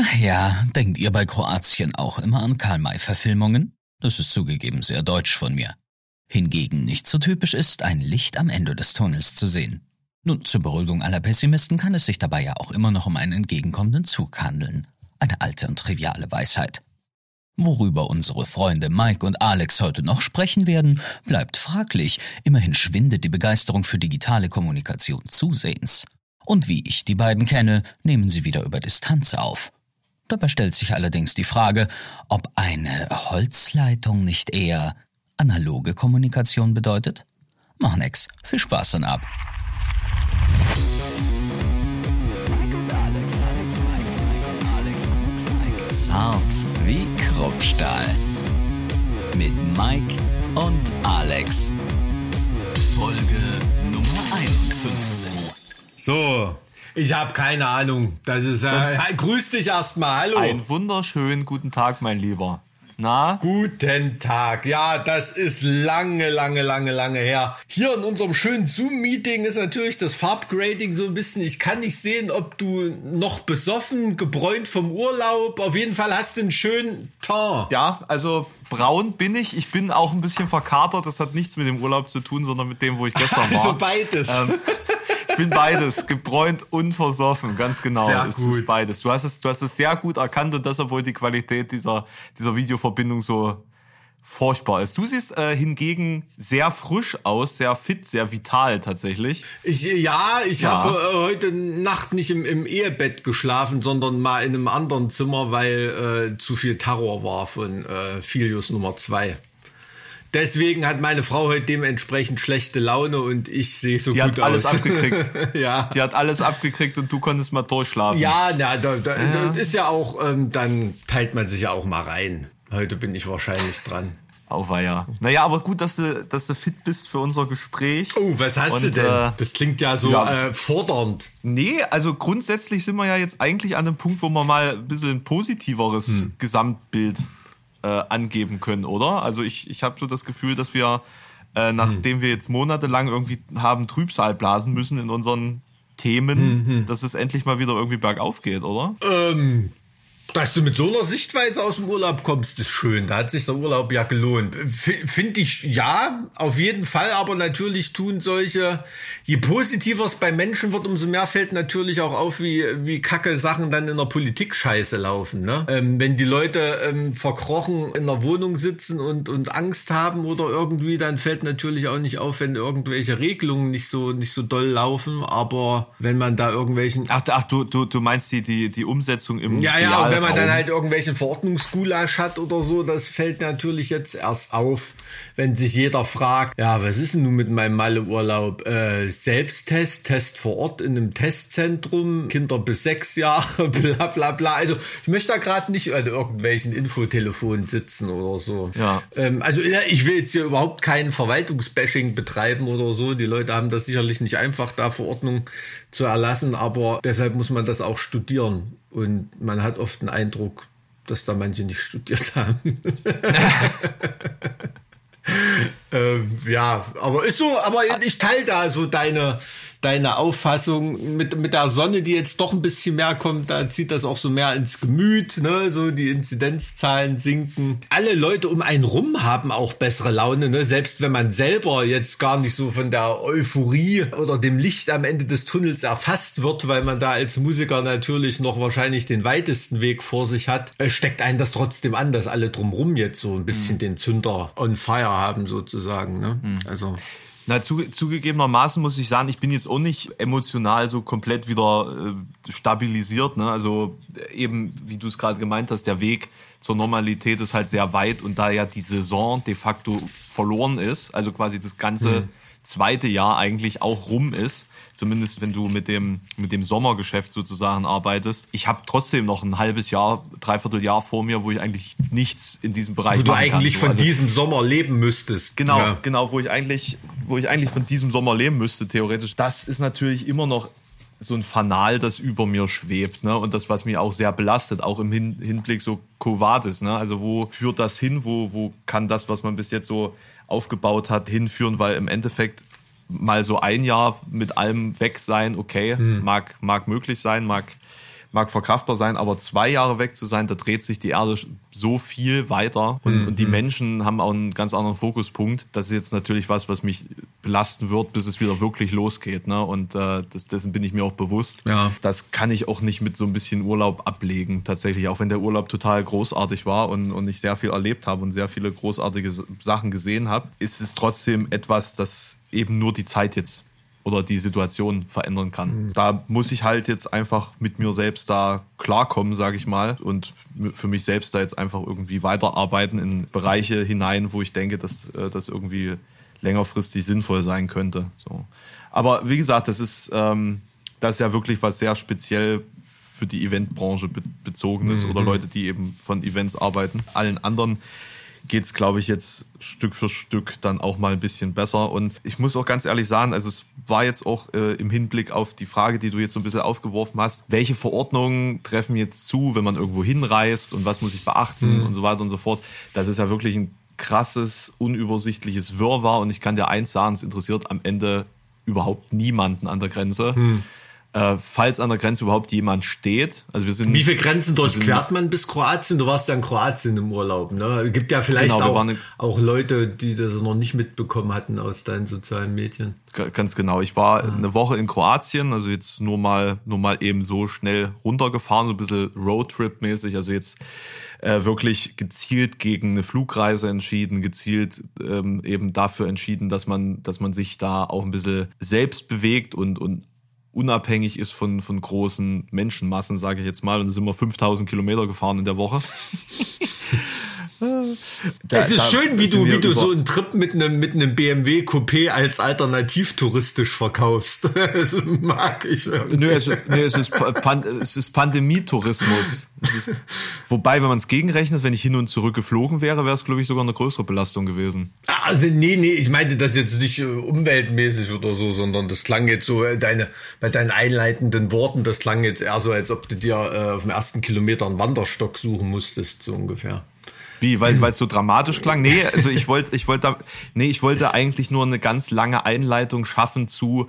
Ach ja, denkt ihr bei Kroatien auch immer an Karl-May-Verfilmungen? Das ist zugegeben sehr deutsch von mir. Hingegen nicht so typisch ist, ein Licht am Ende des Tunnels zu sehen. Nun, zur Beruhigung aller Pessimisten kann es sich dabei ja auch immer noch um einen entgegenkommenden Zug handeln. Eine alte und triviale Weisheit. Worüber unsere Freunde Mike und Alex heute noch sprechen werden, bleibt fraglich. Immerhin schwindet die Begeisterung für digitale Kommunikation zusehends. Und wie ich die beiden kenne, nehmen sie wieder über Distanz auf. Dabei stellt sich allerdings die Frage, ob eine Holzleitung nicht eher analoge Kommunikation bedeutet? Mach nix. Viel Spaß dann ab. Zart wie Kruppstahl. Mit Mike und Alex. Folge Nummer 51. So, ich habe keine Ahnung. Das ist äh, grüß dich erstmal. Hallo. Einen wunderschönen guten Tag, mein Lieber. Na? Guten Tag. Ja, das ist lange, lange, lange, lange her. Hier in unserem schönen Zoom-Meeting ist natürlich das Farbgrading so ein bisschen. Ich kann nicht sehen, ob du noch besoffen, gebräunt vom Urlaub. Auf jeden Fall hast du einen schönen Teint. Ja, also braun bin ich. Ich bin auch ein bisschen verkatert. Das hat nichts mit dem Urlaub zu tun, sondern mit dem, wo ich gestern war. Also beides. Ähm, ich bin beides, gebräunt und versoffen, ganz genau. Sehr es gut. ist beides. Du hast es, du hast es sehr gut erkannt und das, obwohl die Qualität dieser, dieser Videoverbindung so furchtbar ist. Du siehst äh, hingegen sehr frisch aus, sehr fit, sehr vital tatsächlich. Ich, ja, ich Ja. habe äh, heute Nacht nicht im, im Ehebett geschlafen, sondern mal in einem anderen Zimmer, weil äh, zu viel Terror war von äh, Filius Nummer zwei. Deswegen hat meine Frau heute dementsprechend schlechte Laune und ich sehe so Die gut hat alles aus. abgekriegt. ja. Die hat alles abgekriegt und du konntest mal durchschlafen. Ja, na, da, da, da ist ja auch, ähm, dann teilt man sich ja auch mal rein. Heute bin ich wahrscheinlich dran. Auweia. Naja, aber gut, dass du, dass du fit bist für unser Gespräch. Oh, was hast Und, du denn? äh, das klingt ja so ja. Äh, fordernd. Nee, also grundsätzlich sind wir ja jetzt eigentlich an einem Punkt, wo wir mal ein bisschen ein positiveres Hm. Gesamtbild äh, angeben können, oder? Also ich, ich habe so das Gefühl, dass wir, äh, nachdem Hm. wir jetzt monatelang irgendwie haben Trübsal blasen müssen in unseren Themen, Hm, dass es endlich mal wieder irgendwie bergauf geht, oder? Ähm, dass du mit so einer Sichtweise aus dem Urlaub kommst, ist schön. Da hat sich der Urlaub ja gelohnt. Finde ich ja, auf jeden Fall. Aber natürlich tun solche, je positiver es bei Menschen wird, umso mehr fällt natürlich auch auf, wie, wie kacke Sachen dann in der Politik scheiße laufen. Ne? Ähm, wenn die Leute ähm, verkrochen in der Wohnung sitzen und, und Angst haben oder irgendwie, dann fällt natürlich auch nicht auf, wenn irgendwelche Regelungen nicht so, nicht so doll laufen. Aber wenn man da irgendwelchen Ach, ach du, du, du meinst die, die, die Umsetzung im ja, ja, wenn man dann halt irgendwelchen Verordnungsgulasch hat oder so, das fällt natürlich jetzt erst auf, wenn sich jeder fragt, ja, was ist denn nun mit meinem Malle-Urlaub? Äh, Selbsttest, Test vor Ort in einem Testzentrum, Kinder bis sechs Jahre, bla bla bla. Also ich möchte da gerade nicht an irgendwelchen Infotelefonen sitzen oder so. Ja. Ähm, also ich will jetzt hier überhaupt kein Verwaltungsbashing betreiben oder so. Die Leute haben das sicherlich nicht einfach, da Verordnung zu erlassen, aber deshalb muss man das auch studieren. Und man hat oft den Eindruck, dass da manche nicht studiert haben. ähm, ja, aber ist so, aber ich teile da so deine, deine Auffassung mit, mit der Sonne, die jetzt doch ein bisschen mehr kommt, da zieht das auch so mehr ins Gemüt, ne, so die Inzidenzzahlen sinken. Alle Leute um einen rum haben auch bessere Laune, ne, selbst wenn man selber jetzt gar nicht so von der Euphorie oder dem Licht am Ende des Tunnels erfasst wird, weil man da als Musiker natürlich noch wahrscheinlich den weitesten Weg vor sich hat, äh, steckt einen das trotzdem an, dass alle drumrum jetzt so ein bisschen den Zünder on fire haben sozusagen, ne, also. Na, zu, zugegebenermaßen muss ich sagen, ich bin jetzt auch nicht emotional so komplett wieder äh, stabilisiert. Ne? Also äh, eben, wie du es gerade gemeint hast, der Weg zur Normalität ist halt sehr weit und da ja die Saison de facto verloren ist, also quasi das ganze zweite Jahr eigentlich auch rum ist, zumindest wenn du mit dem, mit dem Sommergeschäft sozusagen arbeitest. Ich habe trotzdem noch ein halbes Jahr, dreiviertel Jahr vor mir, wo ich eigentlich nichts in diesem Bereich Wo du kann. eigentlich So, von also- diesem Sommer leben müsstest. Genau, Ja. genau, wo ich eigentlich, wo ich eigentlich von diesem Sommer leben müsste, theoretisch. Das ist natürlich immer noch so ein Fanal, das über mir schwebt, ne? Und das, was mich auch sehr belastet, auch im Hin Hinblick so Covades, ne? Also wo führt das hin? Wo, wo kann das, was man bis jetzt so aufgebaut hat, hinführen? Weil im Endeffekt mal so ein Jahr mit allem weg sein, okay, mag, mag möglich sein, mag, mag verkraftbar sein, aber zwei Jahre weg zu sein, da dreht sich die Erde so viel weiter und, mhm. und die Menschen haben auch einen ganz anderen Fokuspunkt. Das ist jetzt natürlich was, was mich belasten wird, bis es wieder wirklich losgeht. Ne? Und äh, das, dessen bin ich mir auch bewusst. Ja. Das kann ich auch nicht mit so ein bisschen Urlaub ablegen, tatsächlich, auch wenn der Urlaub total großartig war und, und ich sehr viel erlebt habe und sehr viele großartige Sachen gesehen habe, ist es trotzdem etwas, das eben nur die Zeit jetzt oder die Situation verändern kann. Mhm. Da muss ich halt jetzt einfach mit mir selbst da klarkommen, sage ich mal, und für mich selbst da jetzt einfach irgendwie weiterarbeiten in Bereiche hinein, wo ich denke, dass äh, das irgendwie längerfristig sinnvoll sein könnte. So. Aber wie gesagt, das ist, ähm, das ist ja wirklich was sehr speziell für die Eventbranche be bezogen ist mhm. oder Leute, die eben von Events arbeiten. Allen anderen geht es, glaube ich, jetzt Stück für Stück dann auch mal ein bisschen besser. Und ich muss auch ganz ehrlich sagen, also es war jetzt auch äh, im Hinblick auf die Frage, die du jetzt so ein bisschen aufgeworfen hast, welche Verordnungen treffen jetzt zu, wenn man irgendwo hinreist und was muss ich beachten mhm. und so weiter und so fort. Das ist ja wirklich ein krasses, unübersichtliches Wirrwarr und ich kann dir eins sagen, es interessiert am Ende überhaupt niemanden an der Grenze. Mhm äh, falls an der Grenze überhaupt jemand steht. Also wir sind. Wie viele Grenzen durchquert man bis Kroatien? Du warst ja in Kroatien im Urlaub, ne? Gibt ja vielleicht genau, auch, auch Leute, die das noch nicht mitbekommen hatten aus deinen sozialen Medien. Ganz genau. Ich war ja. eine Woche in Kroatien, also jetzt nur mal, nur mal eben so schnell runtergefahren, so ein bisschen Roadtrip-mäßig. Also jetzt äh, wirklich gezielt gegen eine Flugreise entschieden, gezielt ähm, eben dafür entschieden, dass man, dass man sich da auch ein bisschen selbst bewegt und, und unabhängig ist von, von großen Menschenmassen, sage ich jetzt mal. Und sind wir 5000 Kilometer gefahren in der Woche. Da, es ist schön, wie du, wie du so einen Trip mit einem, mit einem BMW Coupé als alternativ touristisch verkaufst. Das mag ich. Nö, es, nö, es ist, Pan, es ist Pandemietourismus. Ist, wobei, wenn man es gegenrechnet, wenn ich hin und zurück geflogen wäre, wäre es, glaube ich, sogar eine größere Belastung gewesen. Also, nee, nee, ich meinte das jetzt nicht äh, umweltmäßig oder so, sondern das klang jetzt so, äh, deine, bei deinen einleitenden Worten, das klang jetzt eher so, als ob du dir äh, auf dem ersten Kilometer einen Wanderstock suchen musstest, so ungefähr. Wie, weil weil es so dramatisch klang? Nee, also ich wollte ich wollte nee, ich wollte eigentlich nur eine ganz lange Einleitung schaffen zu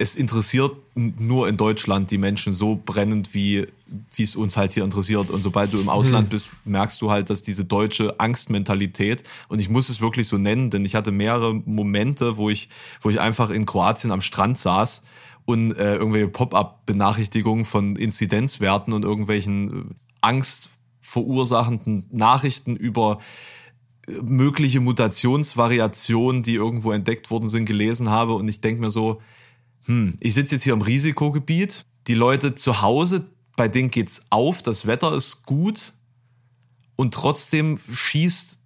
es interessiert nur in Deutschland die Menschen so brennend, wie wie es uns halt hier interessiert. Und sobald du im Ausland hm. bist, merkst du halt, dass diese deutsche Angstmentalität, und ich muss es wirklich so nennen, denn ich hatte mehrere Momente, wo ich, wo ich einfach in Kroatien am Strand saß und äh, irgendwelche Pop-up-Benachrichtigungen von Inzidenzwerten und irgendwelchen Angst verursachenden Nachrichten über äh, mögliche Mutationsvariationen, die irgendwo entdeckt worden sind, gelesen habe. Und ich denke mir so, hm, ich sitze jetzt hier im Risikogebiet. Die Leute zu Hause, bei denen geht's auf, das Wetter ist gut. Und trotzdem schießt,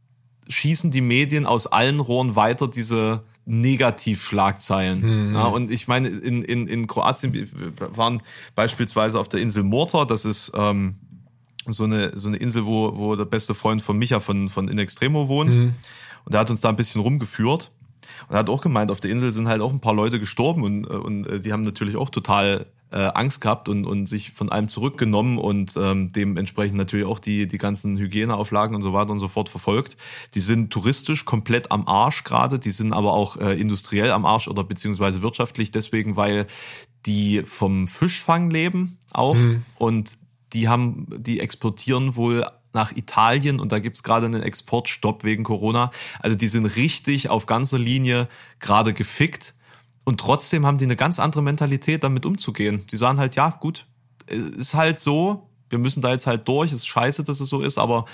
schießen die Medien aus allen Rohren weiter diese Negativschlagzeilen. Mhm. Ja, und ich meine, in, in, in Kroatien, wir waren beispielsweise auf der Insel Mortar, das ist ähm, so eine, so eine Insel, wo, wo der beste Freund von Micha von, von In Extremo wohnt. Mhm. Und der hat uns da ein bisschen rumgeführt. Und er hat auch gemeint, auf der Insel sind halt auch ein paar Leute gestorben und, und äh, die haben natürlich auch total äh, Angst gehabt und, und sich von allem zurückgenommen und ähm, dementsprechend natürlich auch die, die ganzen Hygieneauflagen und so weiter und so fort verfolgt. Die sind touristisch komplett am Arsch gerade, die sind aber auch äh, industriell am Arsch oder beziehungsweise wirtschaftlich deswegen, weil die vom Fischfang leben auch mhm. und die haben, die exportieren wohl nach Italien und da gibt's gerade einen Exportstopp wegen Corona. Also die sind richtig auf ganzer Linie gerade gefickt und trotzdem haben die eine ganz andere Mentalität, damit umzugehen. Die sagen halt, ja, gut, ist halt so, wir müssen da jetzt halt durch, ist scheiße, dass es so ist, aber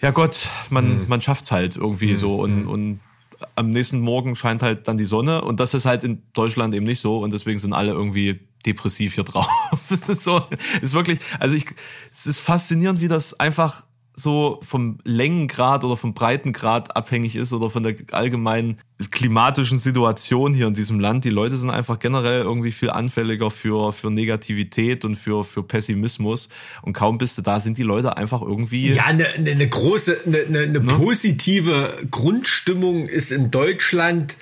ja Gott, man, mhm. man schafft's halt irgendwie mhm. so und, mhm. und am nächsten Morgen scheint halt dann die Sonne und das ist halt in Deutschland eben nicht so und deswegen sind alle irgendwie depressiv hier drauf. es ist so, es ist wirklich, also ich, es ist faszinierend, wie das einfach so vom Längengrad oder vom Breitengrad abhängig ist oder von der allgemeinen klimatischen Situation hier in diesem Land. Die Leute sind einfach generell irgendwie viel anfälliger für, für Negativität und für, für Pessimismus. Und kaum bist du da, sind die Leute einfach irgendwie. Ja, eine, eine große, eine, eine, eine ne? positive Grundstimmung ist in Deutschland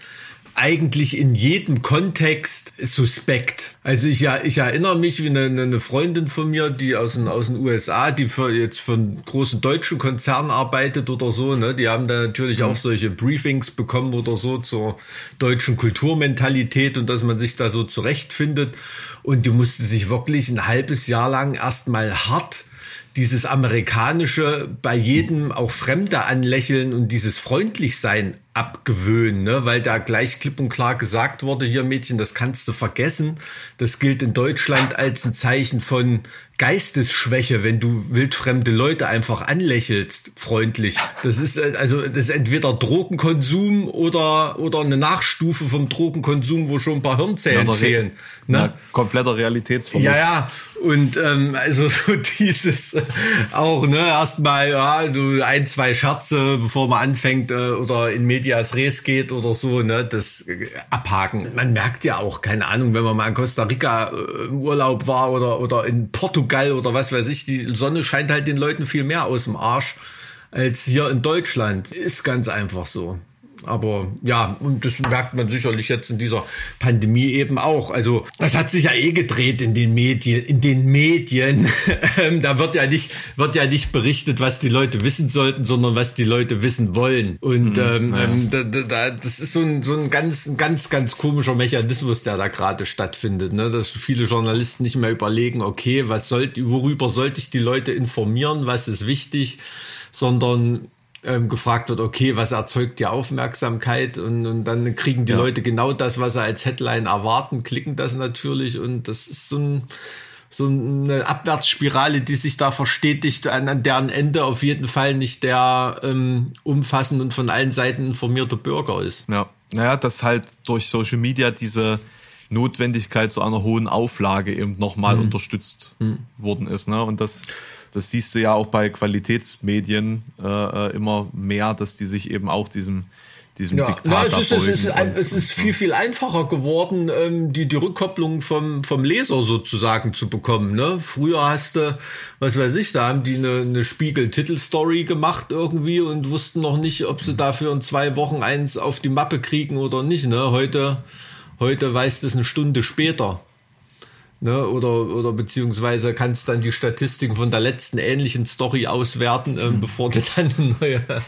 eigentlich in jedem Kontext suspekt. Also ich ich erinnere mich wie eine, eine Freundin von mir, die aus den, aus den USA, die für jetzt für einen großen deutschen Konzern arbeitet oder so, ne, die haben da natürlich mhm. auch solche Briefings bekommen oder so zur deutschen Kulturmentalität und dass man sich da so zurechtfindet. Und die musste sich wirklich ein halbes Jahr lang erstmal hart dieses amerikanische bei jedem auch Fremde anlächeln und dieses freundlich sein abgewöhnen, ne? weil da gleich klipp und klar gesagt wurde, hier Mädchen, das kannst du vergessen. Das gilt in Deutschland als ein Zeichen von Geistesschwäche, wenn du wildfremde Leute einfach anlächelst, freundlich. Das ist äh, also das ist entweder Drogenkonsum oder oder eine Nachstufe vom Drogenkonsum, wo schon ein paar Hirnzellen ja, fehlen. Ne? Ja, kompletter Realitätsverlust. Ja, ja. Und ähm, also so dieses äh, auch, ne, erstmal, ja, du ein, zwei Scherze, bevor man anfängt äh, oder in Medias Res geht oder so, ne, das äh, abhaken. Man merkt ja auch, keine Ahnung, wenn man mal in Costa Rica äh, im Urlaub war oder, oder in Portugal Portugal oder was weiß ich, die Sonne scheint halt den Leuten viel mehr aus dem Arsch als hier in Deutschland. Ist ganz einfach so. Aber ja, und das merkt man sicherlich jetzt in dieser Pandemie eben auch. Also das hat sich ja eh gedreht in den Medien. In den Medien, ähm, da wird ja nicht wird ja nicht berichtet, was die Leute wissen sollten, sondern was die Leute wissen wollen. Und mhm, ähm, ja. Ähm, da, da, das ist so ein so ein ganz ganz ganz komischer Mechanismus, der da gerade stattfindet. Ne? Dass viele Journalisten nicht mehr überlegen, okay, was sollte, worüber sollte ich die Leute informieren, was ist wichtig, sondern ähm, gefragt wird, okay, was erzeugt die Aufmerksamkeit und, und dann kriegen die ja. Leute genau das, was sie als Headline erwarten, klicken das natürlich und das ist so ein so eine Abwärtsspirale, die sich da verstetigt, an, an deren Ende auf jeden Fall nicht der ähm, umfassend und von allen Seiten informierte Bürger ist. Ja, naja, dass halt durch Social Media diese Notwendigkeit zu einer hohen Auflage eben nochmal hm. unterstützt hm. worden ist. Ne? Und das das siehst du ja auch bei Qualitätsmedien äh, äh, immer mehr, dass die sich eben auch diesem diesem ja, Diktat ja, es, ist, es, ist, ein, es ist viel, viel einfacher geworden, ähm, die, die Rückkopplung vom, vom Leser sozusagen zu bekommen. Ne? Früher hast du, was weiß ich, da haben die eine, eine Spiegel-Titelstory gemacht irgendwie und wussten noch nicht, ob sie dafür in zwei Wochen eins auf die Mappe kriegen oder nicht. Ne? Heute, heute weißt du es eine Stunde später. Ne, oder, oder beziehungsweise kannst dann die Statistiken von der letzten ähnlichen Story auswerten, ähm, mhm. bevor du dann eine neue,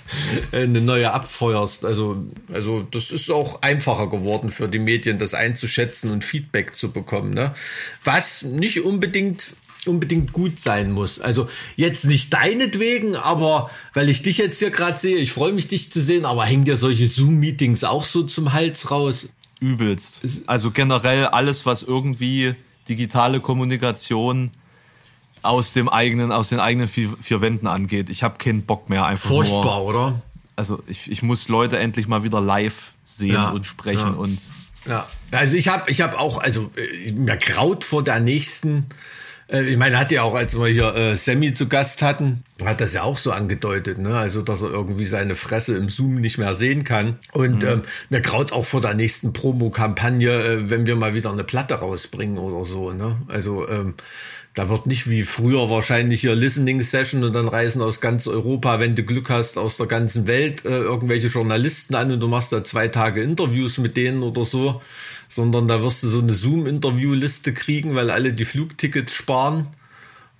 eine neue abfeuerst. Also, also das ist auch einfacher geworden für die Medien, das einzuschätzen und Feedback zu bekommen. Ne? Was nicht unbedingt unbedingt gut sein muss. Also jetzt nicht deinetwegen, aber weil ich dich jetzt hier gerade sehe, ich freue mich, dich zu sehen, aber hängen dir solche Zoom-Meetings auch so zum Hals raus? Übelst. Also generell alles, was irgendwie digitale Kommunikation aus dem eigenen, aus den eigenen vier, vier Wänden angeht. Ich habe keinen Bock mehr einfach Furchtbar, nur, oder? Also ich, ich muss Leute endlich mal wieder live sehen ja, und sprechen ja. und ja. Also ich habe ich habe auch also äh, mir graut vor der nächsten äh, ich meine, hat ja auch, als wir hier äh, Sammy zu Gast hatten, hat das ja auch so angedeutet, ne? Also, dass er irgendwie seine Fresse im Zoom nicht mehr sehen kann. Und mhm. ähm, mir graut auch vor der nächsten Promo-Kampagne, äh, wenn wir mal wieder eine Platte rausbringen oder so, ne? Also, ähm, da wird nicht wie früher wahrscheinlich hier Listening Session und dann reisen aus ganz Europa, wenn du Glück hast, aus der ganzen Welt äh, irgendwelche Journalisten an und du machst da zwei Tage Interviews mit denen oder so, sondern da wirst du so eine Zoom-Interview-Liste kriegen, weil alle die Flugtickets sparen.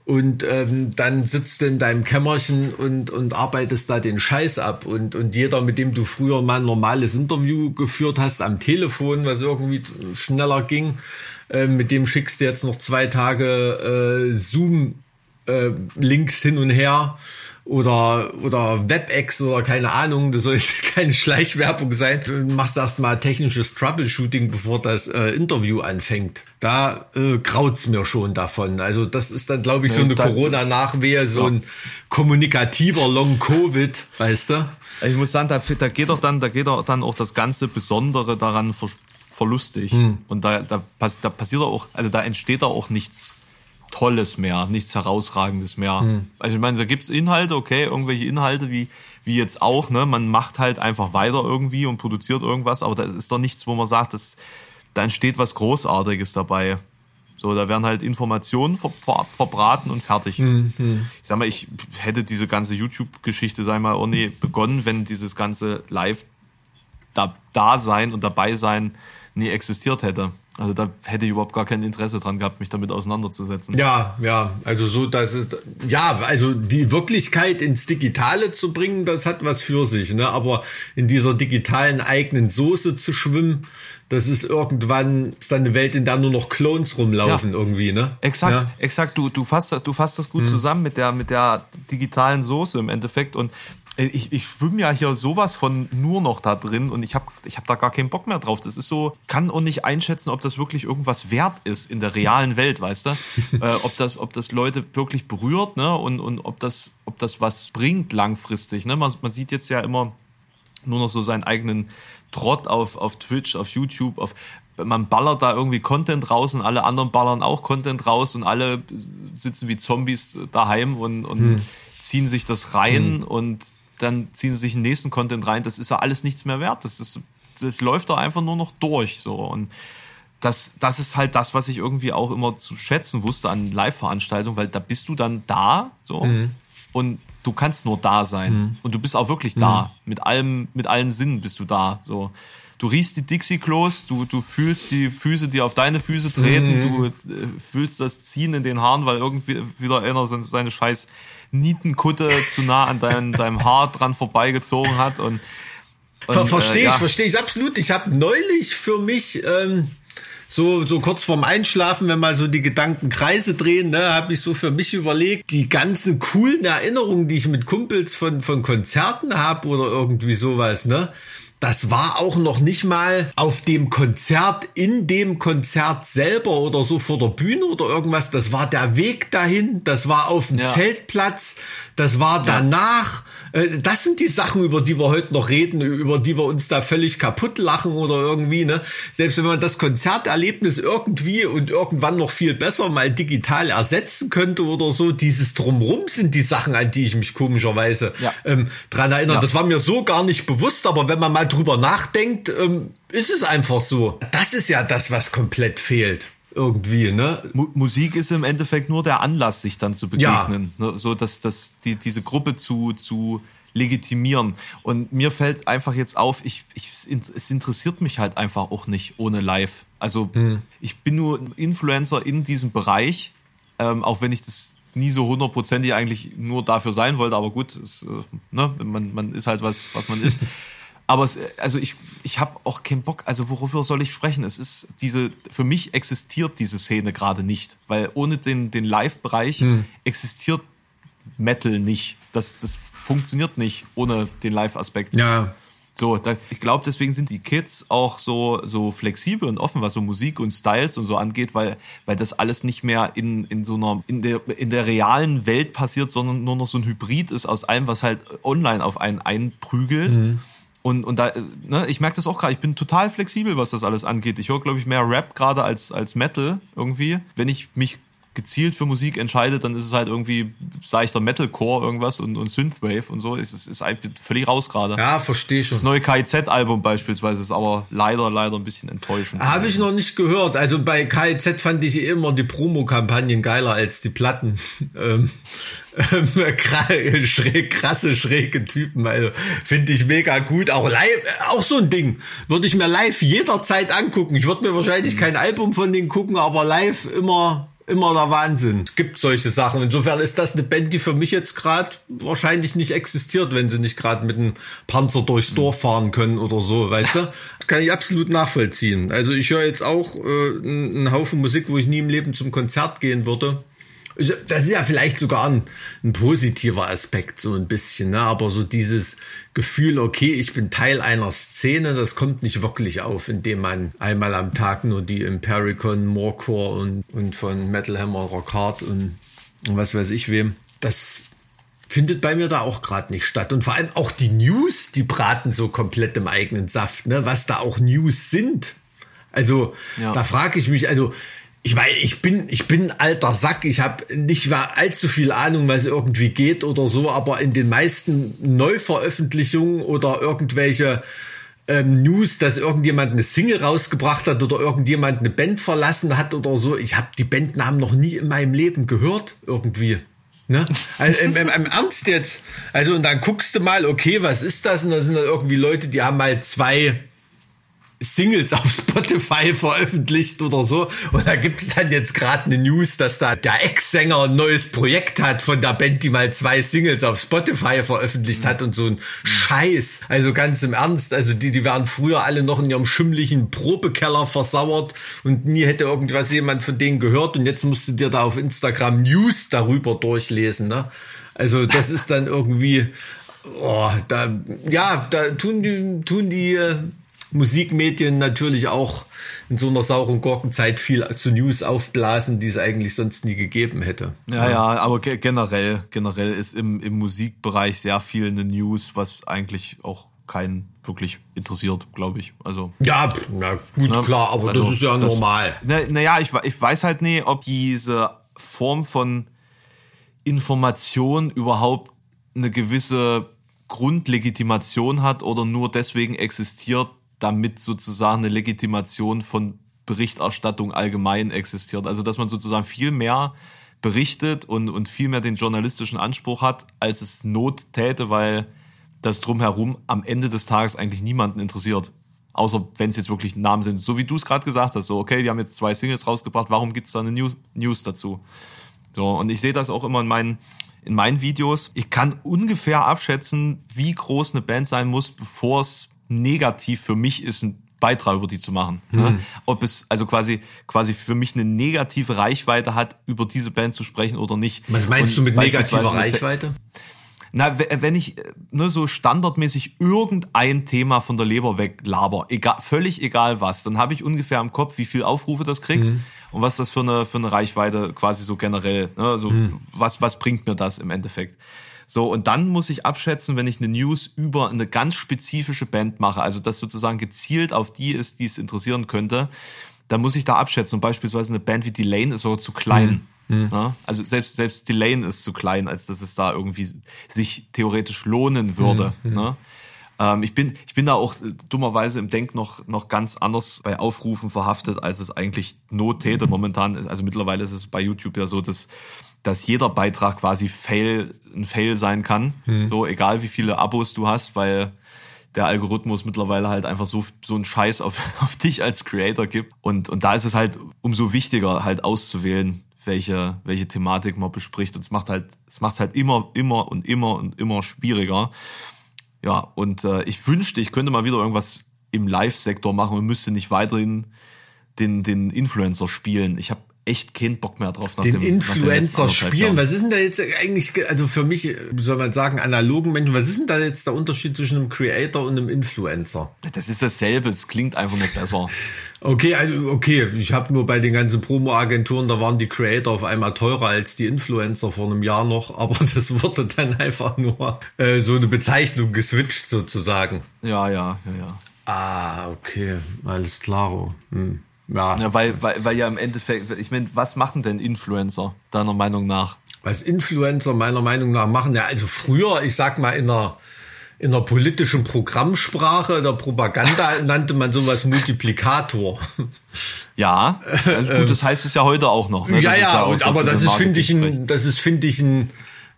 Und ähm, dann sitzt du in deinem Kämmerchen und, und arbeitest da den Scheiß ab. Und, und jeder, mit dem du früher mal ein normales Interview geführt hast am Telefon, was irgendwie schneller ging, äh, mit dem schickst du jetzt noch zwei Tage äh, Zoom-Links äh, hin und her oder, oder WebEx oder keine Ahnung, das soll jetzt keine Schleichwerbung sein. Du machst erstmal technisches Troubleshooting, bevor das äh, Interview anfängt. Da äh, kraut's mir schon davon. Also das ist dann, glaube ich, so eine Corona-Nachwehe, so ein kommunikativer Long-Covid, weißt du? Ich muss sagen, da, da geht doch dann, da geht doch dann auch das ganze Besondere daran ver, verlustig. Hm. Und da, da, da passiert auch, also da entsteht da auch nichts Tolles mehr, nichts Herausragendes mehr. Hm. Also ich meine, da gibt's Inhalte, okay, irgendwelche Inhalte wie, wie jetzt auch, ne? Man macht halt einfach weiter irgendwie und produziert irgendwas, aber da ist doch nichts, wo man sagt, dass, da entsteht was Großartiges dabei. So, da werden halt Informationen ver ver verbraten und fertig. Hm, hm. Ich sag mal, ich hätte diese ganze YouTube-Geschichte, sag mal, auch nie begonnen, wenn dieses ganze Live da, da sein und dabei sein nie existiert hätte. Also da hätte ich überhaupt gar kein Interesse dran gehabt, mich damit auseinanderzusetzen. Ja, ja, also so, dass es, ja, also die Wirklichkeit ins Digitale zu bringen, das hat was für sich, ne? Aber in dieser digitalen eigenen Soße zu schwimmen, das ist irgendwann ist dann eine Welt, in der nur noch Clones rumlaufen Ja. irgendwie, ne? Exakt, Ja. exakt. Du, du fasst das, du fasst das gut zusammen mit der, mit der digitalen Soße im Endeffekt. Und ich, ich schwimme ja hier sowas von nur noch da drin und ich habe ich hab da gar keinen Bock mehr drauf. Das ist so, kann auch nicht einschätzen, ob das wirklich irgendwas wert ist in der realen Welt, weißt du? äh, ob, das, ob das Leute wirklich berührt, ne? Und, und ob das, ob das was bringt langfristig. Ne? Man, man sieht jetzt ja immer nur noch so seinen eigenen Trott auf, auf Twitch, auf YouTube, auf man ballert da irgendwie Content raus und alle anderen ballern auch Content raus und alle sitzen wie Zombies daheim und, und ziehen sich das rein und dann ziehen sie sich den nächsten Content rein. Das ist ja alles nichts mehr wert. Das ist, das läuft da einfach nur noch durch, so. Und das, das ist halt das, was ich irgendwie auch immer zu schätzen wusste an Live-Veranstaltungen, weil da bist du dann da, so, und du kannst nur da sein. Und du bist auch wirklich da. Mit allem, mit allen Sinnen bist du da, so. Du riechst die Dixie-Klos, du, du fühlst die Füße, die auf deine Füße treten, du äh, fühlst das Ziehen in den Haaren, weil irgendwie wieder einer seine scheiß Nietenkutte zu nah an dein, deinem Haar dran vorbeigezogen hat und, und Ver verstehe äh, ich, ja. verstehe ich absolut. Ich habe neulich für mich ähm, so so kurz vorm Einschlafen, wenn mal so die Gedanken Kreise drehen, ne, habe ich so für mich überlegt, die ganzen coolen Erinnerungen, die ich mit Kumpels von von Konzerten habe oder irgendwie sowas, ne. Das war auch noch nicht mal auf dem Konzert, in dem Konzert selber oder so vor der Bühne oder irgendwas. Das war der Weg dahin, das war auf dem Ja. Zeltplatz, das war danach. Äh, Das sind die Sachen, über die wir heute noch reden, über die wir uns da völlig kaputt lachen oder irgendwie, ne? Selbst wenn man das Konzerterlebnis irgendwie und irgendwann noch viel besser mal digital ersetzen könnte oder so, dieses Drumrum sind die Sachen, an die ich mich komischerweise Ja. ähm, dran erinnere. Ja. Das war mir so gar nicht bewusst, aber wenn man mal drüber nachdenkt, ähm, ist es einfach so. Das ist ja das, was komplett fehlt. Irgendwie, ne? Mu Musik ist im Endeffekt nur der Anlass, sich dann zu Ja. begegnen. Ne, So, dass, dass die, diese Gruppe zu, zu legitimieren. Und mir fällt einfach jetzt auf, ich, ich, es interessiert mich halt einfach auch nicht ohne Live. Also ich bin nur ein Influencer in diesem Bereich, ähm, auch wenn ich das nie so hundertprozentig eigentlich nur dafür sein wollte, aber gut, es, äh, ne, man, man ist halt was, was man ist. Aber es, also ich, ich habe auch keinen Bock, also worüber soll ich sprechen? Es ist diese, für mich existiert diese Szene gerade nicht, weil ohne den, den Live-Bereich existiert Metal nicht. Das, das funktioniert nicht ohne den Live-Aspekt. Ja. So, da, ich glaube, deswegen sind die Kids auch so, so flexibel und offen, was so Musik und Styles und so angeht, weil, weil das alles nicht mehr in, in so einer, in der, in der realen Welt passiert, sondern nur noch so ein Hybrid ist aus allem, was halt online auf einen einprügelt. Und, und da, äh, ne, ich merke das auch gerade, ich bin total flexibel, was das alles angeht. Ich höre, glaube ich, mehr Rap gerade als, als Metal irgendwie. Wenn ich mich gezielt für Musik entscheide, dann ist es halt irgendwie seichter Metalcore irgendwas und, und Synthwave und so. Es ist, ist halt völlig raus gerade. Ja, verstehe schon. Das neue KIZ-Album beispielsweise ist aber leider, leider ein bisschen enttäuschend. Habe ich noch nicht gehört. Also bei KIZ fand ich immer die Promo-Kampagnen geiler als die Platten. ähm, ähm, schräg, krasse, schräge Typen. Also finde ich mega gut. Auch live, auch so ein Ding. Würde ich mir live jederzeit angucken. Ich würde mir wahrscheinlich kein Album von denen gucken, aber live immer. Immer der Wahnsinn. Es gibt solche Sachen. Insofern ist das eine Band, die für mich jetzt gerade wahrscheinlich nicht existiert, wenn sie nicht gerade mit einem Panzer durchs Dorf fahren können oder so, weißt du? Kann ich absolut nachvollziehen. Also ich höre jetzt auch äh, einen Haufen Musik, wo ich nie im Leben zum Konzert gehen würde. Ich- Das ist ja vielleicht sogar ein, ein positiver Aspekt, so ein bisschen, ne? aber so dieses Gefühl, okay, ich bin Teil einer Szene, das kommt nicht wirklich auf, indem man einmal am Tag nur die Impericon, Morecore und, und von Metal Hammer Rock Hard und, und was weiß ich wem, das findet bei mir da auch gerade nicht statt. Und vor allem auch die News, die braten so komplett im eigenen Saft, ne? was da auch News sind. Also Ja. da frage ich mich, also ich meine, ich bin, ich bin ein alter Sack, ich habe nicht mehr allzu viel Ahnung, was irgendwie geht oder so, aber in den meisten Neuveröffentlichungen oder irgendwelche ähm, News, dass irgendjemand eine Single rausgebracht hat oder irgendjemand eine Band verlassen hat oder so, ich habe die Bandnamen noch nie in meinem Leben gehört, irgendwie. Ne? Also im, im, im Ernst jetzt. Also und dann guckst du mal, okay, was ist das? Und da sind dann irgendwie Leute, die haben mal zwei Singles auf Spotify veröffentlicht oder so. Und da gibt es dann jetzt gerade eine News, dass da der Ex-Sänger ein neues Projekt hat von der Band, die mal zwei Singles auf Spotify veröffentlicht hat und so ein Scheiß. Also ganz im Ernst, also die, die waren früher alle noch in ihrem schimmlichen Probekeller versauert und nie hätte irgendwas jemand von denen gehört und jetzt musst du dir da auf Instagram News darüber durchlesen, ne? Also das ist dann irgendwie, oh, da, ja, da tun die, tun die äh, Musikmedien natürlich auch in so einer sauren Gurkenzeit viel zu News aufblasen, die es eigentlich sonst nie gegeben hätte. Ja, ja, aber ge generell, generell ist im, im Musikbereich sehr viel eine News, was eigentlich auch keinen wirklich interessiert, glaube ich. Also ja, na gut, ne? klar, aber also, das ist ja das, normal. Naja, na ich, ich weiß halt nie, ob diese Form von Information überhaupt eine gewisse Grundlegitimation hat oder nur deswegen existiert, damit sozusagen eine Legitimation von Berichterstattung allgemein existiert. Also dass man sozusagen viel mehr berichtet und, und viel mehr den journalistischen Anspruch hat, als es Not täte, weil das drumherum am Ende des Tages eigentlich niemanden interessiert. Außer wenn es jetzt wirklich Namen sind. So wie du es gerade gesagt hast, so, okay, die haben jetzt zwei Singles rausgebracht, warum gibt's da eine News, News dazu? So, und ich sehe das auch immer in meinen, in meinen Videos. Ich kann ungefähr abschätzen, wie groß eine Band sein muss, bevor es negativ für mich ist, einen Beitrag über die zu machen. Hm. Ne? Ob es also quasi quasi für mich eine negative Reichweite hat, über diese Band zu sprechen oder nicht. Was meinst Und du mit negativer Reichweite? Na, wenn ich nur so standardmäßig irgendein Thema von der Leber weglaber, egal, völlig egal was, dann habe ich ungefähr im Kopf, wie viel Aufrufe das kriegt mhm. und was das für eine, für eine Reichweite quasi so generell, ne? also mhm. was, was bringt mir das im Endeffekt. So, und dann muss ich abschätzen, wenn ich eine News über eine ganz spezifische Band mache, also das sozusagen gezielt auf die ist, die es interessieren könnte, dann muss ich da abschätzen. Und beispielsweise eine Band wie Delane ist sogar zu klein. Mhm. Ja? Also selbst, selbst Delane ist zu klein, als dass es da irgendwie sich theoretisch lohnen würde. Mhm. Ne? Ähm, ich, bin, ich bin da auch äh, dummerweise im Denk noch, noch ganz anders bei Aufrufen verhaftet, als es eigentlich Not täte. Momentan, also mittlerweile ist es bei YouTube ja so, dass dass jeder Beitrag quasi Fail, ein Fail sein kann. Hm. So, egal wie viele Abos du hast, weil der Algorithmus mittlerweile halt einfach so, so einen Scheiß auf, auf dich als Creator gibt. Und, und da ist es halt umso wichtiger, halt auszuwählen, welche, welche Thematik man bespricht. Und es macht halt, es macht halt immer, immer und immer und immer schwieriger. Ja, und äh, ich wünschte, ich könnte mal wieder irgendwas im Live-Sektor machen und müsste nicht weiterhin den, den Influencer spielen. Ich habe echt keinen Bock mehr drauf. Nach den dem, Influencer spielen, was ist denn da jetzt eigentlich, also für mich, soll man sagen, analogen Menschen, was ist denn da jetzt der Unterschied zwischen einem Creator und einem Influencer? Das ist dasselbe, es klingt einfach nur besser. okay, also okay, ich habe nur bei den ganzen Promo-Agenturen, da waren die Creator auf einmal teurer als die Influencer vor einem Jahr noch, aber das wurde dann einfach nur äh, so eine Bezeichnung geswitcht sozusagen. Ja, ja, ja, ja. Ah, okay, alles klar. Hm. Ja. ja weil, weil, weil ja im Endeffekt, ich meine, was machen denn Influencer deiner Meinung nach? Was Influencer meiner Meinung nach machen, ja, also früher, ich sag mal, in einer, in der politischen Programmsprache, der Propaganda nannte man sowas Multiplikator. Ja, also gut, das heißt es ja heute auch noch. Ne? Ja, ja, ja und, aber das ist, finde ich, ein, das ist, finde ich, ein,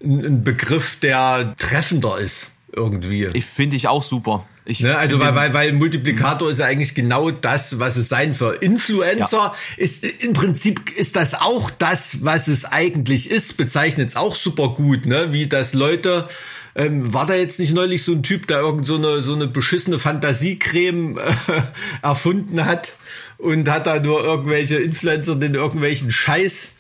ein Begriff, der treffender ist irgendwie. Ich finde ich auch super. Ich ne, also weil, weil, weil Multiplikator ist ja eigentlich genau das, was es sein für Influencer ja. ist. Im Prinzip ist das auch das, was es eigentlich ist. Bezeichnet es auch super gut, ne? Wie das Leute ähm, war da jetzt nicht neulich so ein Typ, der irgend so eine so eine beschissene Fantasiecreme äh, erfunden hat und hat da nur irgendwelche Influencer den irgendwelchen Scheiß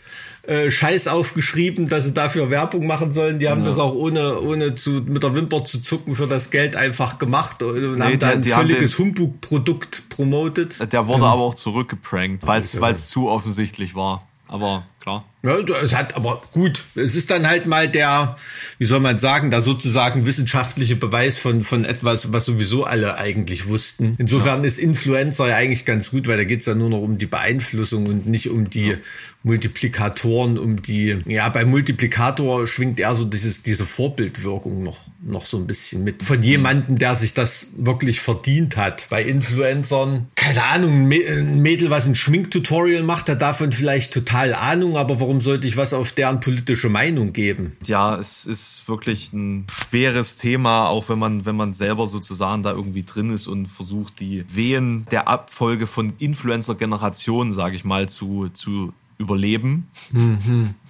äh, Scheiß aufgeschrieben, dass sie dafür Werbung machen sollen. Die haben ja. das auch ohne, ohne zu, mit der Wimper zu zucken für das Geld einfach gemacht und nee, haben da ein völliges Humbug-Produkt promotet. Der wurde ähm. aber auch zurückgeprankt, weil es ja. zu offensichtlich war. Aber klar. Ja, es hat aber gut. Es ist dann halt mal der, wie soll man sagen, da sozusagen wissenschaftliche Beweis von, von etwas, was sowieso alle eigentlich wussten. Insofern ja. ist Influencer ja eigentlich ganz gut, weil da geht's ja nur noch um die Beeinflussung und nicht um die ja. Multiplikatoren, um die, ja, beim Multiplikator schwingt eher so dieses, diese Vorbildwirkung noch noch so ein bisschen mit. Von jemandem, der sich das wirklich verdient hat. Bei Influencern, keine Ahnung, ein Mädel, was ein Schminktutorial macht, hat davon vielleicht total Ahnung, aber warum sollte ich was auf deren politische Meinung geben? Ja, es ist wirklich ein schweres Thema, auch wenn man, wenn man selber sozusagen da irgendwie drin ist und versucht, die Wehen der Abfolge von Influencer-Generationen, sage ich mal, zu, zu überleben. Mhm.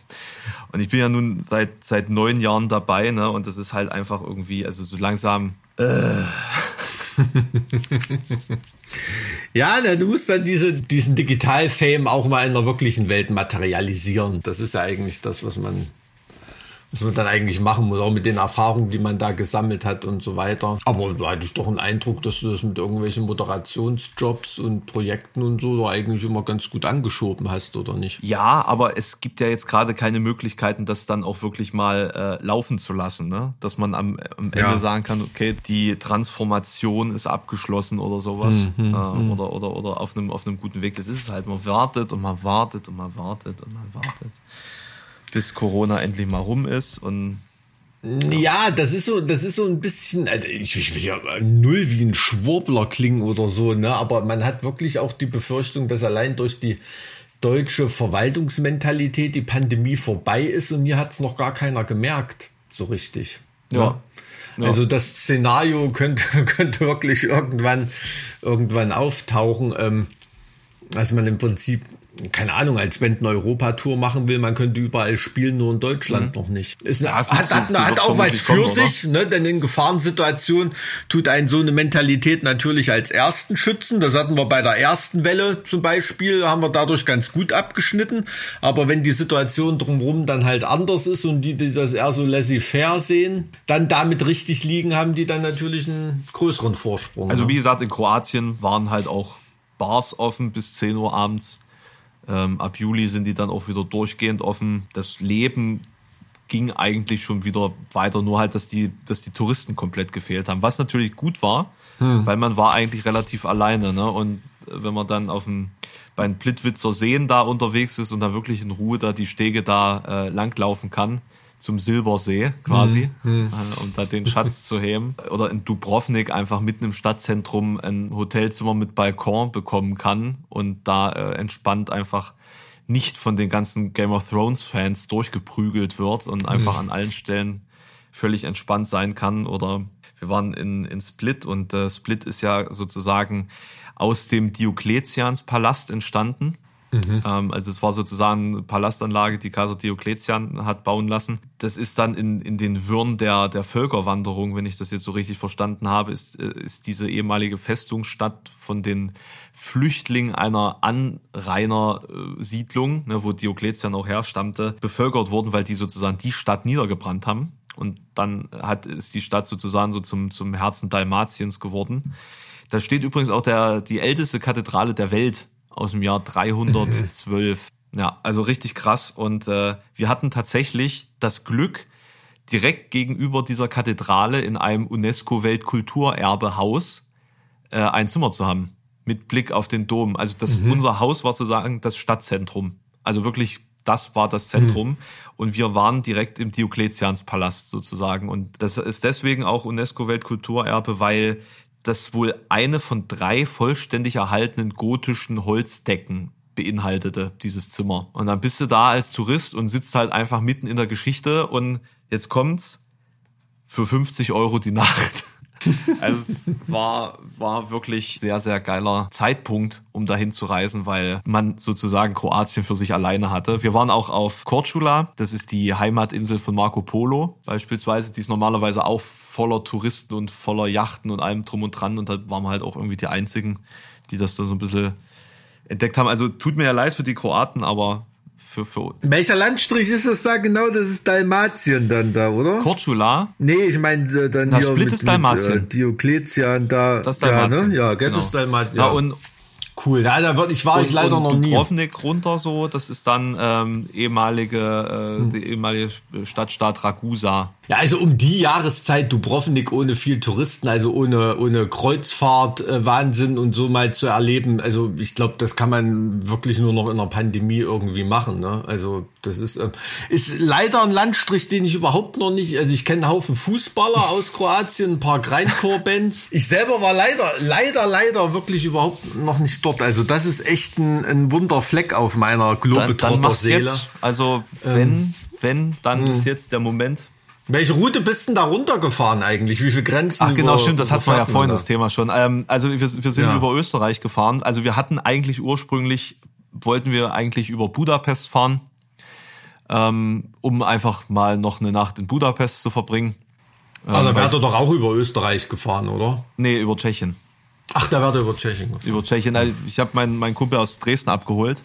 Und ich bin ja nun seit, seit neun Jahren dabei, ne? Und das ist halt einfach irgendwie, also so langsam. Äh. ja, du musst dann diese, diesen Digital-Fame auch mal in der wirklichen Welt materialisieren. Das ist ja eigentlich das, was man was man dann eigentlich machen muss, auch mit den Erfahrungen, die man da gesammelt hat und so weiter. Aber da hatte ich doch einen Eindruck, dass du das mit irgendwelchen Moderationsjobs und Projekten und so da eigentlich immer ganz gut angeschoben hast, oder nicht? Ja, aber es gibt ja jetzt gerade keine Möglichkeiten, das dann auch wirklich mal äh, laufen zu lassen, ne? Dass man am, am Ende ja. sagen kann, okay, die Transformation ist abgeschlossen oder sowas. Mhm, äh, mhm. oder, oder, oder auf einem, auf einem guten Weg. Das ist es halt. Man wartet und man wartet und man wartet und man wartet bis Corona endlich mal rum ist und ja, das ist so, das ist so ein bisschen, also ich, ich will ja null wie ein Schwurbler klingen oder so, ne? Aber man hat wirklich auch die Befürchtung, dass allein durch die deutsche Verwaltungsmentalität die Pandemie vorbei ist und hier hat es noch gar keiner gemerkt, so richtig. Ja. Ne? ja. Also das Szenario könnte, könnte wirklich irgendwann, irgendwann auftauchen, ähm, dass man im Prinzip keine Ahnung, als Band eine Europatour machen will, man könnte überall spielen, nur in Deutschland mhm. noch nicht. Ist eine, ja, hat, hat, hat, hat auch was für kommen, sich, ne? denn in Gefahrensituationen tut einen so eine Mentalität natürlich als ersten schützen. Das hatten wir bei der ersten Welle zum Beispiel, haben wir dadurch ganz gut abgeschnitten. Aber wenn die Situation drumherum dann halt anders ist und die, die das eher so laissez-faire sehen, dann damit richtig liegen, haben die dann natürlich einen größeren Vorsprung. Also ne? wie gesagt, in Kroatien waren halt auch Bars offen bis 10 Uhr abends. Ähm, ab Juli sind die dann auch wieder durchgehend offen. Das Leben ging eigentlich schon wieder weiter, nur halt, dass die, dass die Touristen komplett gefehlt haben. Was natürlich gut war, hm. weil man war eigentlich relativ alleine. Ne? Und wenn man dann auf dem bei den Plitwitzer Seen da unterwegs ist und da wirklich in Ruhe da die Stege da äh, langlaufen kann, zum Silbersee quasi, mhm. Äh, um da den Schatz zu heben. Oder in Dubrovnik einfach mitten im Stadtzentrum ein Hotelzimmer mit Balkon bekommen kann und da äh, entspannt einfach nicht von den ganzen Game of Thrones Fans durchgeprügelt wird und einfach mhm. an allen Stellen völlig entspannt sein kann. Oder wir waren in, in Split und äh, Split ist ja sozusagen aus dem Diokletians-Palast entstanden. Mhm. Ähm, also es war sozusagen eine Palastanlage, die Kaiser Diokletian hat bauen lassen. Das ist dann in, in den Wirren der, der Völkerwanderung, wenn ich das jetzt so richtig verstanden habe, ist, äh, ist diese ehemalige Festungsstadt von den Flüchtlingen einer Anrainersiedlung, ne, wo Diokletian auch herstammte, bevölkert worden, weil die sozusagen die Stadt niedergebrannt haben. Und dann hat, ist die Stadt sozusagen so zum, zum Herzen Dalmatiens geworden. Da steht übrigens auch der, die älteste Kathedrale der Welt aus dem Jahr 312. ja, also richtig krass. Und äh, wir hatten tatsächlich das Glück, direkt gegenüber dieser Kathedrale in einem UNESCO-Weltkulturerbe-Haus äh, ein Zimmer zu haben. Mit Blick auf den Dom. Also das, mhm. unser Haus war sozusagen das Stadtzentrum. Also wirklich, das war das Zentrum. Mhm. Und wir waren direkt im Diokletianspalast sozusagen. Und das ist deswegen auch UNESCO-Weltkulturerbe, weil das wohl eine von drei vollständig erhaltenen gotischen Holzdecken beinhaltete, dieses Zimmer. Und dann bist du da als Tourist und sitzt halt einfach mitten in der Geschichte und jetzt kommt's für 50 Euro die Nacht. Also es war, war wirklich sehr, sehr geiler Zeitpunkt, um dahin zu reisen, weil man sozusagen Kroatien für sich alleine hatte. Wir waren auch auf Korčula, das ist die Heimatinsel von Marco Polo beispielsweise, die ist normalerweise auch voller Touristen und voller Yachten und allem drum und dran und da waren wir halt auch irgendwie die einzigen, die das dann so ein bisschen entdeckt haben. Also tut mir ja leid für die Kroaten, aber für, für Welcher Landstrich ist das da genau? Das ist Dalmatien dann da, oder? Korčula? Nee, ich meine äh, dann Na, hier Split mit, ist Dalmatien. Mit, äh, Diokletian da. Das ist Dalmatien. Ja, ne? ja genau. das ist Dalmatien. Ja. und Cool, ja, da wird, ich war und, ich leider noch nie. Dubrovnik runter so, das ist dann ähm, ehemalige, äh, hm. die ehemalige Stadtstaat Ragusa. Ja, also um die Jahreszeit Dubrovnik ohne viel Touristen, also ohne, ohne Kreuzfahrt, äh, Wahnsinn und so mal zu erleben. Also ich glaube, das kann man wirklich nur noch in der Pandemie irgendwie machen. Ne? Also das ist, äh, ist leider ein Landstrich, den ich überhaupt noch nicht, also ich kenne einen Haufen Fußballer aus Kroatien, ein paar Grindcore-Bands. Ich selber war leider, leider, leider wirklich überhaupt noch nicht dort. Also das ist echt ein, ein Wunderfleck auf meiner Globetrotter-Seele. Also wenn, ähm, wenn, dann mh. ist jetzt der Moment. Welche Route bist denn da runtergefahren eigentlich? Wie viele Grenzen? Ach genau, stimmt, das hatten wir ja vorhin da? das Thema schon. Ähm, also wir, wir sind ja. über Österreich gefahren. Also wir hatten eigentlich ursprünglich, wollten wir eigentlich über Budapest fahren, ähm, um einfach mal noch eine Nacht in Budapest zu verbringen. Ähm, ah, da wärt ihr doch auch über Österreich gefahren, oder? Nee, über Tschechien. Ach, da wärt ihr über Tschechien gefahren. Über Tschechien. Also ich habe meinen mein Kumpel aus Dresden abgeholt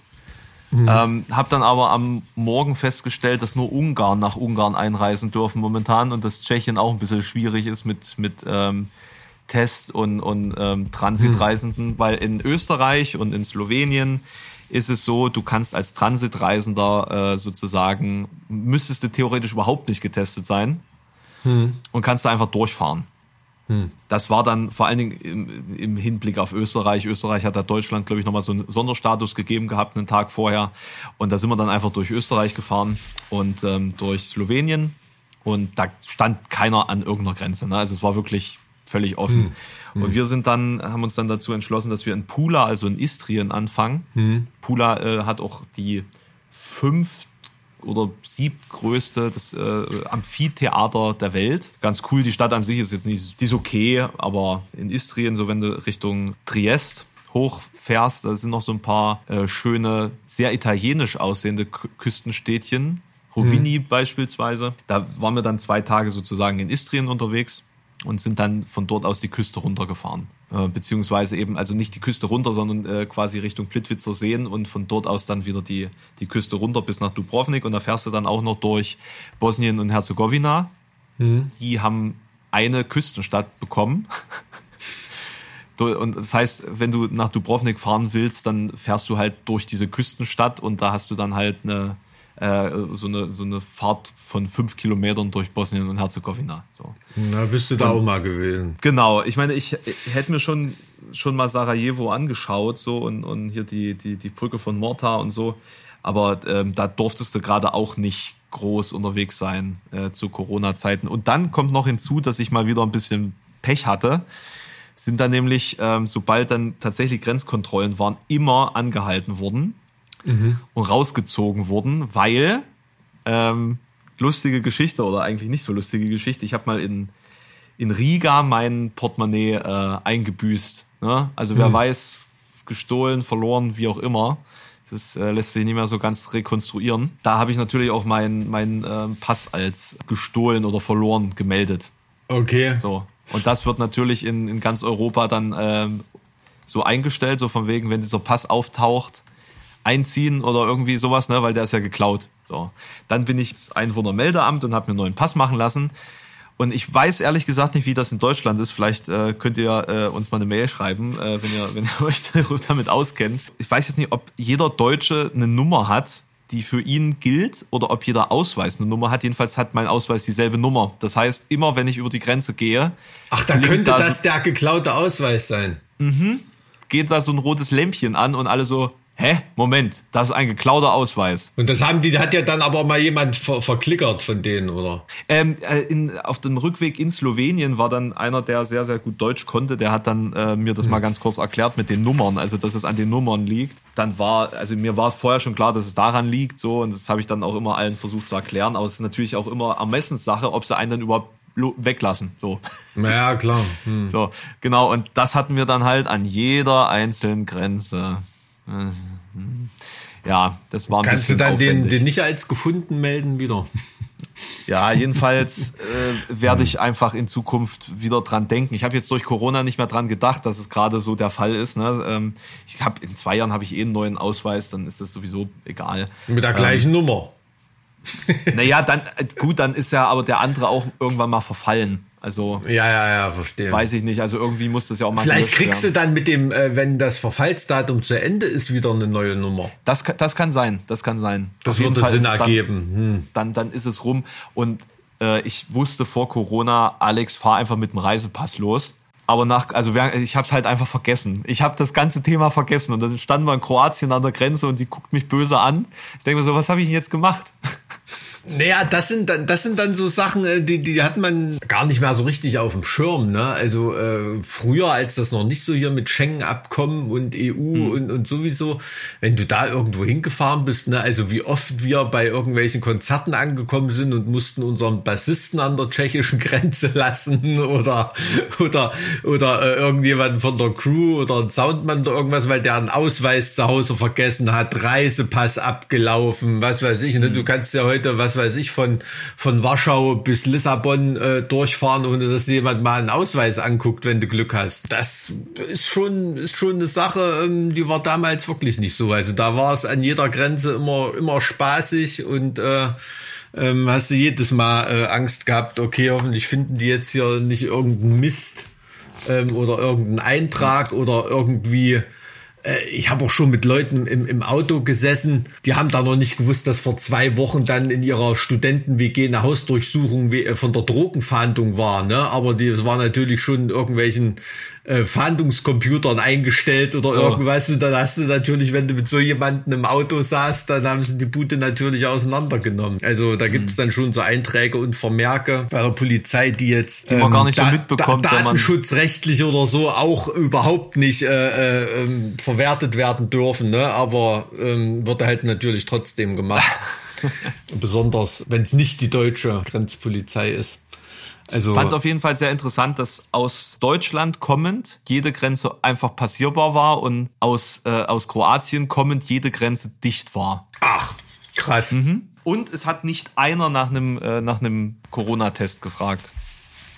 Mhm. Ähm, hab dann aber am Morgen festgestellt, dass nur Ungarn nach Ungarn einreisen dürfen momentan und dass Tschechien auch ein bisschen schwierig ist mit, mit ähm, Test- und, und ähm, Transitreisenden, mhm. weil in Österreich und in Slowenien ist es so, du kannst als Transitreisender äh, sozusagen, müsstest du theoretisch überhaupt nicht getestet sein mhm. und kannst da einfach durchfahren. Hm. Das war dann vor allen Dingen im, im, Hinblick auf Österreich. Österreich hat da Deutschland, glaube ich, nochmal so einen Sonderstatus gegeben gehabt, einen Tag vorher. Und da sind wir dann einfach durch Österreich gefahren und ähm, durch Slowenien. Und da stand keiner an irgendeiner Grenze. Ne? Also es war wirklich völlig offen. Hm. Und hm. wir sind dann, haben uns dann dazu entschlossen, dass wir in Pula, also in Istrien, anfangen. Hm. Pula äh, hat auch die fünf oder siebtgrößte das äh, Amphitheater der Welt. Ganz cool, die Stadt an sich ist jetzt nicht, die ist okay, aber in Istrien, so wenn du Richtung Triest hochfährst, da sind noch so ein paar äh, schöne, sehr italienisch aussehende Küstenstädtchen. Rovini mhm. beispielsweise. Da waren wir dann zwei Tage sozusagen in Istrien unterwegs und sind dann von dort aus die Küste runtergefahren. Äh, beziehungsweise eben, also nicht die Küste runter, sondern äh, quasi Richtung Plitwitzer Seen und von dort aus dann wieder die, die Küste runter bis nach Dubrovnik und da fährst du dann auch noch durch Bosnien und Herzegowina. Mhm. Die haben eine Küstenstadt bekommen. und das heißt, wenn du nach Dubrovnik fahren willst, dann fährst du halt durch diese Küstenstadt und da hast du dann halt eine, äh, so, eine, so eine Fahrt von fünf Kilometern durch Bosnien und Herzegowina. So. Na, bist du da und, auch mal gewesen. Genau, ich meine, ich, ich hätte mir schon, schon mal Sarajevo angeschaut so und, und hier die, die, die Brücke von Morta und so, aber ähm, da durftest du gerade auch nicht groß unterwegs sein äh, zu Corona-Zeiten. Und dann kommt noch hinzu, dass ich mal wieder ein bisschen Pech hatte sind dann nämlich, ähm, sobald dann tatsächlich Grenzkontrollen waren, immer angehalten worden mhm. und rausgezogen wurden, weil ähm, lustige Geschichte oder eigentlich nicht so lustige Geschichte. Ich habe mal in, in Riga mein Portemonnaie äh, eingebüßt. Ne? Also wer mhm. weiß, gestohlen, verloren, wie auch immer. Das äh, lässt sich nicht mehr so ganz rekonstruieren. Da habe ich natürlich auch meinen mein, äh, Pass als gestohlen oder verloren gemeldet. Okay. So. Und das wird natürlich in, in ganz Europa dann ähm, so eingestellt, so von wegen, wenn dieser Pass auftaucht, einziehen oder irgendwie sowas, ne, weil der ist ja geklaut. So. Dann bin ich ins Einwohnermeldeamt und habe mir einen neuen Pass machen lassen. Und ich weiß ehrlich gesagt nicht, wie das in Deutschland ist. Vielleicht äh, könnt ihr äh, uns mal eine Mail schreiben, äh, wenn, ihr, wenn ihr euch damit auskennt. Ich weiß jetzt nicht, ob jeder Deutsche eine Nummer hat, die für ihn gilt, oder ob jeder Ausweis eine Nummer hat. Jedenfalls hat mein Ausweis dieselbe Nummer. Das heißt, immer wenn ich über die Grenze gehe. Ach, da könnte da das so, der geklaute Ausweis sein. Mhm. Geht da so ein rotes Lämpchen an und alle so, hä, Moment, das ist ein geklauter Ausweis. Und das haben die, hat ja dann aber mal jemand ver, verklickert von denen, oder? Ähm, äh, in, auf dem Rückweg in Slowenien war dann einer, der sehr, sehr gut Deutsch konnte, der hat dann äh, mir das hm. mal ganz kurz erklärt mit den Nummern, also dass es an den Nummern liegt. Dann war, also mir war vorher schon klar, dass es daran liegt, so, und das habe ich dann auch immer allen versucht zu erklären, aber es ist natürlich auch immer Ermessenssache, ob sie einen dann überhaupt weglassen. So. Ja, klar. Hm. So, genau. Und das hatten wir dann halt an jeder einzelnen Grenze. Ja, das war ein Kannst du dann den, den nicht als gefunden melden wieder? Ja, jedenfalls äh, werde ich einfach in Zukunft wieder dran denken. Ich habe jetzt durch Corona nicht mehr dran gedacht, dass es gerade so der Fall ist. Ne? Ähm, ich habe in zwei Jahren habe ich eh einen neuen Ausweis, dann ist das sowieso egal. Mit der gleichen ähm, Nummer. Naja, dann äh, gut, dann ist ja aber der andere auch irgendwann mal verfallen. Also ja, ja, ja, verstehe. Weiß ich nicht. Also irgendwie muss das ja auch mal. Vielleicht kriegst werden. du dann mit dem, äh, wenn das Verfallsdatum zu Ende ist, wieder eine neue Nummer. Das, das kann sein. Das kann sein. Das Auf würde Sinn ergeben. Hm. Dann, dann ist es rum. Und äh, ich wusste vor Corona, Alex, fahr einfach mit dem Reisepass los. Aber nach, also ich habe es halt einfach vergessen. Ich habe das ganze Thema vergessen und dann standen wir in Kroatien an der Grenze und die guckt mich böse an. Ich denke mir so, was habe ich denn jetzt gemacht? Naja, das sind dann, das sind dann so Sachen, äh, die, die hat man gar nicht mehr so richtig auf dem Schirm. Ne? Also äh, früher, als das noch nicht so hier mit Schengen-Abkommen und EU mhm. und, und sowieso, wenn du da irgendwo hingefahren bist, ne? also wie oft wir bei irgendwelchen Konzerten angekommen sind und mussten unseren Bassisten an der tschechischen Grenze lassen oder oder oder äh, irgendjemanden von der Crew oder ein Soundmann oder irgendwas, weil der einen Ausweis zu Hause vergessen hat, Reisepass abgelaufen, was weiß ich. Ne? Du kannst ja heute was weiß ich, von, von Warschau bis Lissabon äh, durchfahren, ohne dass jemand mal einen Ausweis anguckt, wenn du Glück hast. Das ist schon, ist schon eine Sache, ähm, die war damals wirklich nicht so. Also da war es an jeder Grenze immer, immer spaßig und äh, ähm, hast du jedes Mal äh, Angst gehabt, okay, hoffentlich finden die jetzt hier nicht irgendeinen Mist ähm, oder irgendeinen Eintrag oder irgendwie ich habe auch schon mit Leuten im, im Auto gesessen, die haben da noch nicht gewusst, dass vor zwei Wochen dann in ihrer Studenten-WG eine Hausdurchsuchung äh, von der Drogenfahndung war. Ne? Aber die war natürlich schon irgendwelchen äh, Fahndungscomputern eingestellt oder oh. irgendwas. Und dann hast du natürlich, wenn du mit so jemandem im Auto saßt, dann haben sie die Bude natürlich auseinandergenommen. Also da gibt es dann schon so Einträge und Vermerke bei der Polizei, die jetzt die man ähm, gar nicht so mitbekommt, da, datenschutzrechtlich oder so auch überhaupt nicht äh, äh, ähm, verwertet werden dürfen. Ne? Aber ähm, wird halt natürlich trotzdem gemacht. Besonders, wenn es nicht die deutsche Grenzpolizei ist. Also, ich fand es auf jeden Fall sehr interessant, dass aus Deutschland kommend jede Grenze einfach passierbar war und aus, äh, aus Kroatien kommend jede Grenze dicht war. Ach, krass. Mhm. Und es hat nicht einer nach einem äh, nach einem Corona-Test gefragt,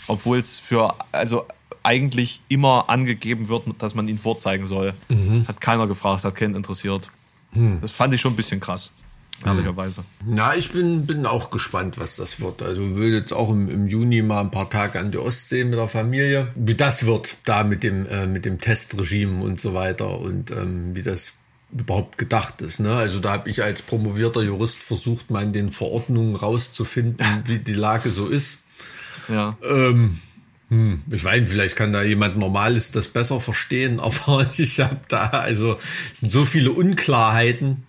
obwohl es für also eigentlich immer angegeben wird, dass man ihn vorzeigen soll. Mhm. Hat keiner gefragt, hat keinen interessiert. Mhm. Das fand ich schon ein bisschen krass ehrlicherweise. Na, ich bin, bin auch gespannt, was das wird. Also will jetzt auch im, im Juni mal ein paar Tage an die Ostsee mit der Familie. Wie das wird, da mit dem, äh, mit dem Testregime und so weiter und ähm, wie das überhaupt gedacht ist. Ne? Also da habe ich als promovierter Jurist versucht, mal in den Verordnungen rauszufinden, wie die Lage so ist. Ja. Ähm, hm, ich weiß, vielleicht kann da jemand Normales das besser verstehen, aber ich habe da, also es sind so viele Unklarheiten,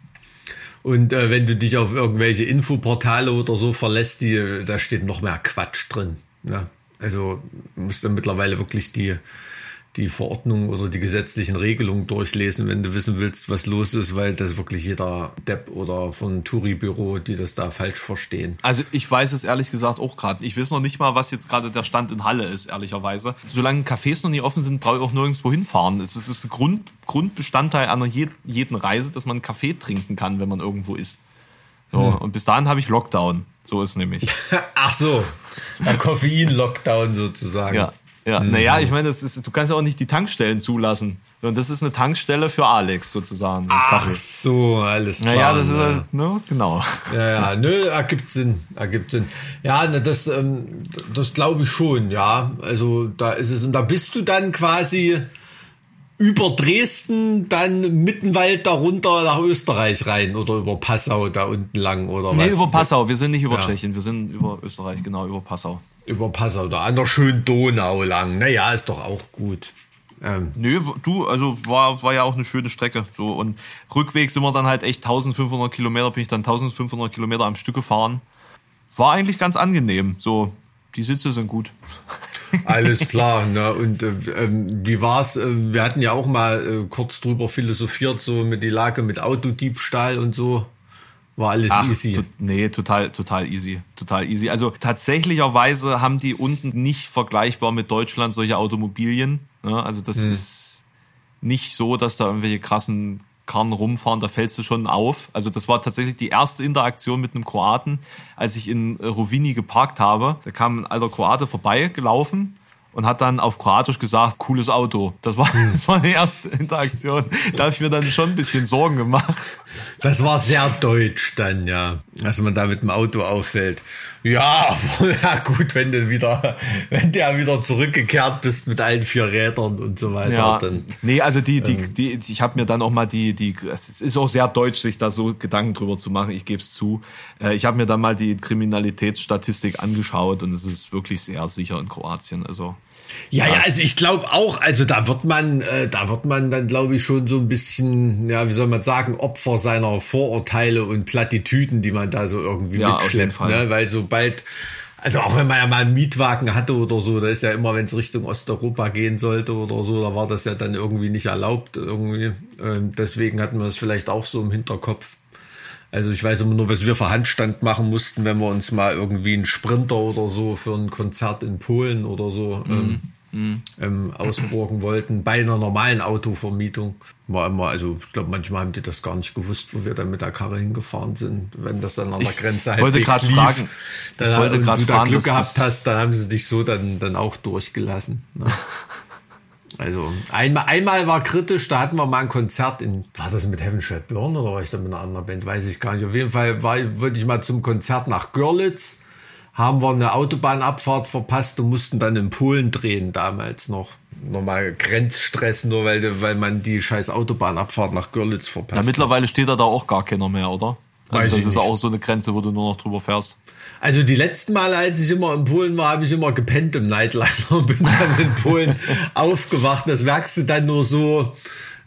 und äh, wenn du dich auf irgendwelche Infoportale oder so verlässt, die, da steht noch mehr Quatsch drin. Ne? Also musst du mittlerweile wirklich die die Verordnung oder die gesetzlichen Regelungen durchlesen, wenn du wissen willst, was los ist, weil das wirklich jeder Depp oder von Touri-Büro, die das da falsch verstehen. Also ich weiß es ehrlich gesagt auch gerade. Ich weiß noch nicht mal, was jetzt gerade der Stand in Halle ist, ehrlicherweise. Solange Cafés noch nicht offen sind, brauche ich auch nirgendwo hinfahren. Es ist ein Grund, Grundbestandteil einer jeden Reise, dass man einen Kaffee trinken kann, wenn man irgendwo ist. So, hm. Und bis dahin habe ich Lockdown. So ist nämlich. Ach so, ein Koffein-Lockdown sozusagen. Ja. Ja, mhm. naja, ich meine, das ist, du kannst ja auch nicht die Tankstellen zulassen. Und das ist eine Tankstelle für Alex sozusagen. Ach so, alles klar. Naja, das ist halt, ne, genau. Ja, ja, nö, ergibt Sinn, ergibt Sinn. Ja, das, ähm, das glaube ich schon, ja. Also da ist es, und da bist du dann quasi über Dresden dann Mittenwald darunter nach Österreich rein oder über Passau da unten lang oder was? Nee, über Passau. Wir sind nicht über ja. Tschechien, wir sind über Österreich, genau, über Passau über Passau, da an der schönen Donau lang. Naja, ist doch auch gut. Ähm. Nö, du, also war, war ja auch eine schöne Strecke. So und Rückweg sind wir dann halt echt 1500 Kilometer, bin ich dann 1500 Kilometer am Stück gefahren. War eigentlich ganz angenehm. So, die Sitze sind gut. Alles klar. Ne? Und äh, ähm, wie war's? Äh, wir hatten ja auch mal äh, kurz drüber philosophiert, so mit die Lage mit Autodiebstahl und so. War alles Ach, easy. To nee, total, total easy. Total easy. Also tatsächlicherweise haben die unten nicht vergleichbar mit Deutschland solche Automobilien. Ne? Also das hm. ist nicht so, dass da irgendwelche krassen Karren rumfahren, da fällst du schon auf. Also das war tatsächlich die erste Interaktion mit einem Kroaten, als ich in Rovini geparkt habe. Da kam ein alter Kroate vorbei gelaufen und hat dann auf Kroatisch gesagt, cooles Auto. Das war, hm. das war die erste Interaktion. Da habe ich mir dann schon ein bisschen Sorgen gemacht. Das war sehr deutsch dann, ja. Dass man da mit dem Auto auffällt. Ja, ja gut, wenn du wieder, wenn du ja wieder zurückgekehrt bist mit allen vier Rädern und so weiter. Ja, dann, nee, also die, die, ähm, die, ich habe mir dann auch mal die, die, es ist auch sehr deutsch, sich da so Gedanken drüber zu machen. Ich gebe es zu. Äh, ich habe mir dann mal die Kriminalitätsstatistik angeschaut und es ist wirklich sehr sicher in Kroatien. Also ja, ja, also ich glaube auch, also da wird man, äh, da wird man dann, glaube ich, schon so ein bisschen, ja, wie soll man sagen, Opfer seiner Vorurteile und Plattitüden, die man da so irgendwie ja, mitschleppt, ne? Weil sobald, also auch wenn man ja mal einen Mietwagen hatte oder so, da ist ja immer, wenn es Richtung Osteuropa gehen sollte oder so, da war das ja dann irgendwie nicht erlaubt irgendwie. Ähm, deswegen hatten wir das vielleicht auch so im Hinterkopf. Also ich weiß immer nur, was wir für Handstand machen mussten, wenn wir uns mal irgendwie einen Sprinter oder so für ein Konzert in Polen oder so ähm, mm. Ähm, ausborgen wollten. Bei einer normalen Autovermietung war immer, also ich glaube, manchmal haben die das gar nicht gewusst, wo wir dann mit der Karre hingefahren sind. Wenn das dann an der Grenze ich wollte gerade fragen, dann, ich wollte gerade fragen, Glück gehabt hast, dann haben sie dich so dann, dann auch durchgelassen. Ne? Also einmal, einmal war kritisch, da hatten wir mal ein Konzert in, war das mit Heaven Shall Burn oder war ich da mit einer anderen Band, weiß ich gar nicht. Auf jeden Fall war, wollte ich mal zum Konzert nach Görlitz, haben wir eine Autobahnabfahrt verpasst und mussten dann in Polen drehen damals noch. Nochmal Grenzstress, nur weil, weil man die scheiß Autobahnabfahrt nach Görlitz verpasst. Ja, mittlerweile steht da da auch gar keiner mehr, oder? Also weiß das ist nicht. auch so eine Grenze, wo du nur noch drüber fährst. Also die letzten Male, als ich immer in Polen war, habe ich immer gepennt im Nightliner und bin dann in Polen aufgewacht. Das merkst du dann nur so.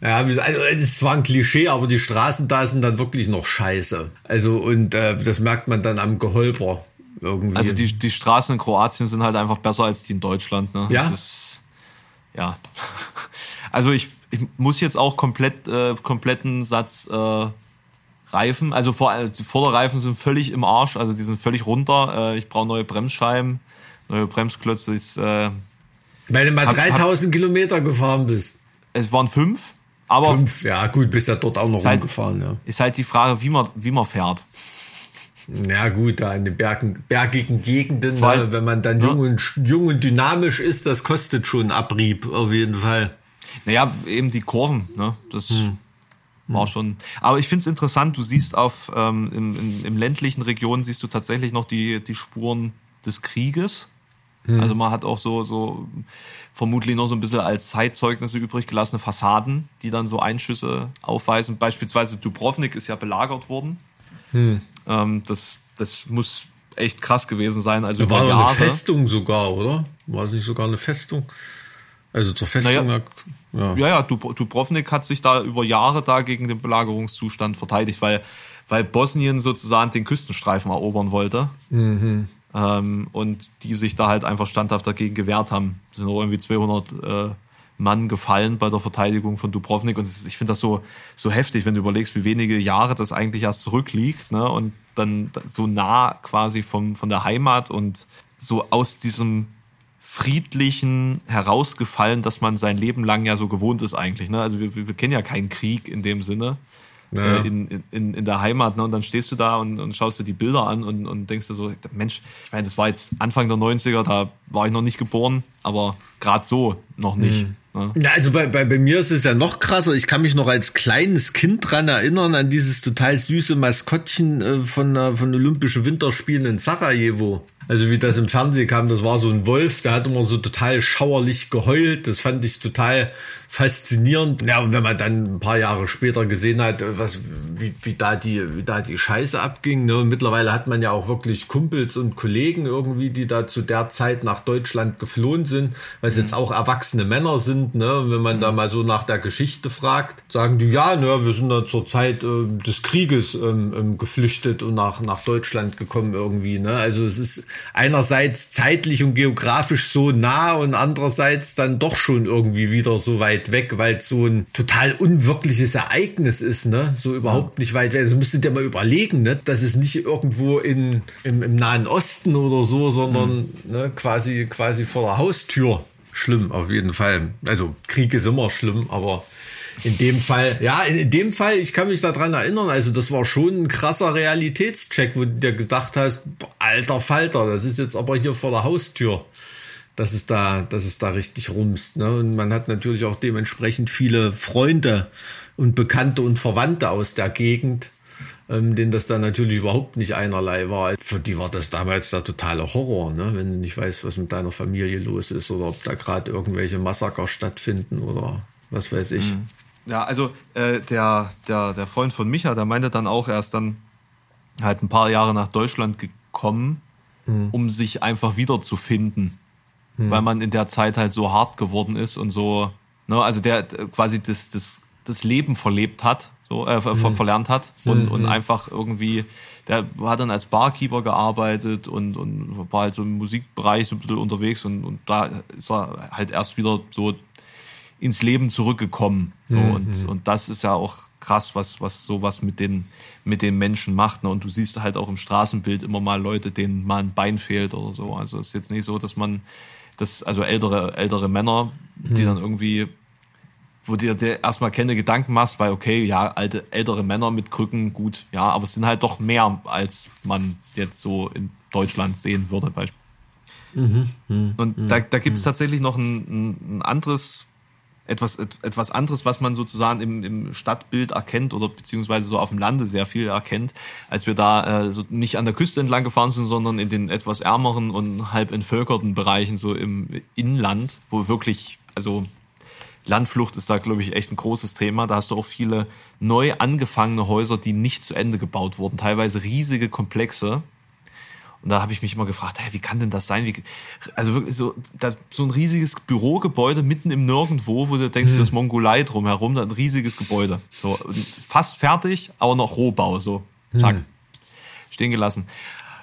Ja, also es ist zwar ein Klischee, aber die Straßen da sind dann wirklich noch scheiße. Also und äh, das merkt man dann am Geholper irgendwie. Also die, die Straßen in Kroatien sind halt einfach besser als die in Deutschland. Ne? Ja. Das ist, ja. Also ich, ich muss jetzt auch komplett äh, kompletten Satz äh, Reifen, also vor, die Vorderreifen sind völlig im Arsch, also die sind völlig runter. Äh, ich brauche neue Bremsscheiben, neue Bremsklötze. Ist, äh, Weil du mal hab, 3000 hab, Kilometer gefahren bist. Es waren fünf, aber. Fünf, ja gut, bist ja dort auch noch halt, rumgefahren, ja. Ist halt die Frage, wie man, wie man fährt. Ja gut, da in den Bergen, bergigen Gegenden, ne, wenn man dann ja. jung, und, jung und dynamisch ist, das kostet schon Abrieb, auf jeden Fall. Naja, eben die Kurven, ne? Das, hm. War schon. Aber ich finde es interessant, du siehst auf ähm, im, in, im ländlichen Regionen siehst du tatsächlich noch die, die Spuren des Krieges. Mhm. Also man hat auch so, so vermutlich noch so ein bisschen als Zeitzeugnisse übrig gelassene Fassaden, die dann so Einschüsse aufweisen. Beispielsweise Dubrovnik ist ja belagert worden. Mhm. Ähm, das, das muss echt krass gewesen sein. Also da war Jahre. eine Festung sogar, oder? War es nicht sogar eine Festung? Also zur Festung. Naja, ja, ja, ja Dubrovnik hat sich da über Jahre da gegen den Belagerungszustand verteidigt, weil, weil Bosnien sozusagen den Küstenstreifen erobern wollte. Mhm. Ähm, und die sich da halt einfach standhaft dagegen gewehrt haben. Es sind auch irgendwie 200 äh, Mann gefallen bei der Verteidigung von Dubrovnik. Und ich finde das so, so heftig, wenn du überlegst, wie wenige Jahre das eigentlich erst zurückliegt. Ne? Und dann so nah quasi vom, von der Heimat und so aus diesem friedlichen herausgefallen, dass man sein Leben lang ja so gewohnt ist eigentlich. Ne? Also wir, wir kennen ja keinen Krieg in dem Sinne. Ja. Äh, in, in, in der Heimat, ne? Und dann stehst du da und, und schaust dir die Bilder an und, und denkst dir so, Mensch, ich meine, das war jetzt Anfang der 90er, da war ich noch nicht geboren, aber gerade so noch nicht. Mhm. Ne? Ja, also bei, bei, bei mir ist es ja noch krasser. Ich kann mich noch als kleines Kind dran erinnern, an dieses total süße Maskottchen äh, von, äh, von Olympischen Winterspielen in Sarajevo. Also wie das im Fernsehen kam, das war so ein Wolf, der hat immer so total schauerlich geheult. Das fand ich total faszinierend. Ja, und wenn man dann ein paar Jahre später gesehen hat, was, wie, wie da die, wie da die Scheiße abging, ne? Und mittlerweile hat man ja auch wirklich Kumpels und Kollegen irgendwie, die da zu der Zeit nach Deutschland geflohen sind, weil es mhm. jetzt auch erwachsene Männer sind, ne? Und wenn man mhm. da mal so nach der Geschichte fragt, sagen die, ja, ne, wir sind da zur Zeit äh, des Krieges ähm, ähm, geflüchtet und nach, nach Deutschland gekommen irgendwie, ne? Also es ist einerseits zeitlich und geografisch so nah und andererseits dann doch schon irgendwie wieder so weit weg, weil es so ein total unwirkliches Ereignis ist, ne? So überhaupt ja. nicht weit weg. Also müsstet ihr mal überlegen, ne? Das ist nicht irgendwo in, im, im Nahen Osten oder so, sondern mhm. ne, quasi, quasi vor der Haustür. Schlimm, auf jeden Fall. Also Krieg ist immer schlimm, aber in dem Fall, ja, in dem Fall, ich kann mich daran erinnern, also das war schon ein krasser Realitätscheck, wo du dir gedacht hast, alter Falter, das ist jetzt aber hier vor der Haustür dass es da, dass es da richtig rumst. Ne? Und man hat natürlich auch dementsprechend viele Freunde und Bekannte und Verwandte aus der Gegend. ähm, denen das dann natürlich überhaupt nicht einerlei war. Für die war das damals der totale Horror, ne? wenn du nicht weißt, was mit deiner Familie los ist oder ob da gerade irgendwelche Massaker stattfinden oder was weiß ich. Mhm. Ja, also äh, der, der, der Freund von Micha, der meinte dann auch, er ist dann halt ein paar Jahre nach Deutschland gekommen, mhm. um sich einfach wiederzufinden, mhm. weil man in der Zeit halt so hart geworden ist und so, ne, also der quasi das, das, das Leben verlebt hat, so äh, mhm. verlernt hat und, und mhm. einfach irgendwie, der hat dann als Barkeeper gearbeitet und, und war halt so im Musikbereich so ein bisschen unterwegs und, und da ist er halt erst wieder so ins Leben zurückgekommen. So, mhm. und, und das ist ja auch krass, was, was sowas mit den, mit den Menschen macht. Ne? Und du siehst halt auch im Straßenbild immer mal Leute, denen mal ein Bein fehlt oder so. Also es ist jetzt nicht so, dass man das, also ältere, ältere Männer, die mhm. dann irgendwie, wo dir, dir erstmal keine Gedanken machst, weil okay, ja, alte, ältere Männer mit Krücken, gut, ja, aber es sind halt doch mehr, als man jetzt so in Deutschland sehen würde. Mhm, mh, und da, da gibt es mhm. tatsächlich noch ein, ein anderes etwas, etwas anderes, was man sozusagen im, im Stadtbild erkennt oder beziehungsweise so auf dem Lande sehr viel erkennt, als wir da äh, so nicht an der Küste entlang gefahren sind, sondern in den etwas ärmeren und halb entvölkerten Bereichen, so im Inland, wo wirklich, also Landflucht ist da, glaube ich, echt ein großes Thema. Da hast du auch viele neu angefangene Häuser, die nicht zu Ende gebaut wurden, teilweise riesige Komplexe, und da habe ich mich immer gefragt, hey, wie kann denn das sein? Wie, also wirklich so, da, so ein riesiges Bürogebäude mitten im Nirgendwo, wo du denkst, hm. das Mongolei drumherum, da ein riesiges Gebäude. So, fast fertig, aber noch Rohbau, so. Zack. Hm. Stehen gelassen.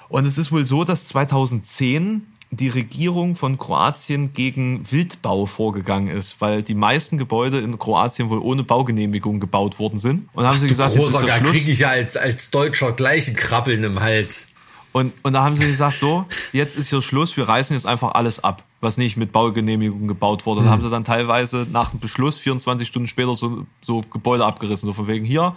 Und es ist wohl so, dass 2010 die Regierung von Kroatien gegen Wildbau vorgegangen ist, weil die meisten Gebäude in Kroatien wohl ohne Baugenehmigung gebaut worden sind. Und haben Ach, sie gesagt, jetzt ist der Schluss. kriege ich ja als, als Deutscher gleich ein Krabbeln im Hals. Und, und da haben sie gesagt, so, jetzt ist hier Schluss, wir reißen jetzt einfach alles ab, was nicht mit Baugenehmigung gebaut wurde. Und mhm. haben sie dann teilweise nach dem Beschluss 24 Stunden später so, so Gebäude abgerissen. So von wegen hier,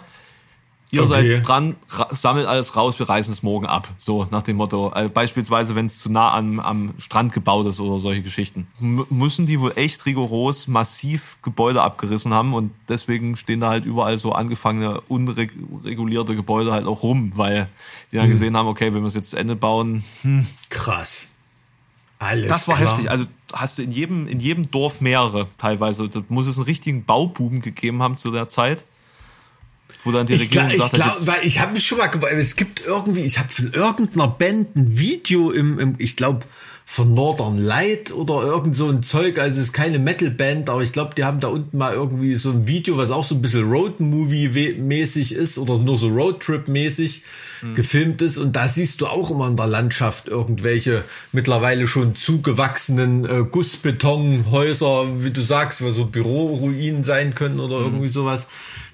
Ihr okay. seid dran, sammelt alles raus, wir reißen es morgen ab. So nach dem Motto. Also beispielsweise, wenn es zu nah am, am Strand gebaut ist oder solche Geschichten. M müssen die wohl echt rigoros massiv Gebäude abgerissen haben und deswegen stehen da halt überall so angefangene, unregulierte Gebäude halt auch rum, weil die dann hm. gesehen haben, okay, wenn wir es jetzt zu Ende bauen. Hm. Krass. Alles das war klar. heftig. Also hast du in jedem, in jedem Dorf mehrere teilweise. Da muss es einen richtigen Baububen gegeben haben zu der Zeit wo dann die ich Regierung glaub, sagt, ich glaub, weil ich habe mich schon mal es gibt irgendwie, ich habe von irgendeiner Band ein Video im, im ich glaube von Northern Light oder irgend so ein Zeug, also es ist keine Metal-Band, aber ich glaube, die haben da unten mal irgendwie so ein Video, was auch so ein bisschen Road-Movie-mäßig ist oder nur so Roadtrip-mäßig mhm. gefilmt ist und da siehst du auch immer in der Landschaft irgendwelche mittlerweile schon zugewachsenen äh, Gussbetonhäuser, wie du sagst, wo so Büroruinen sein können oder mhm. irgendwie sowas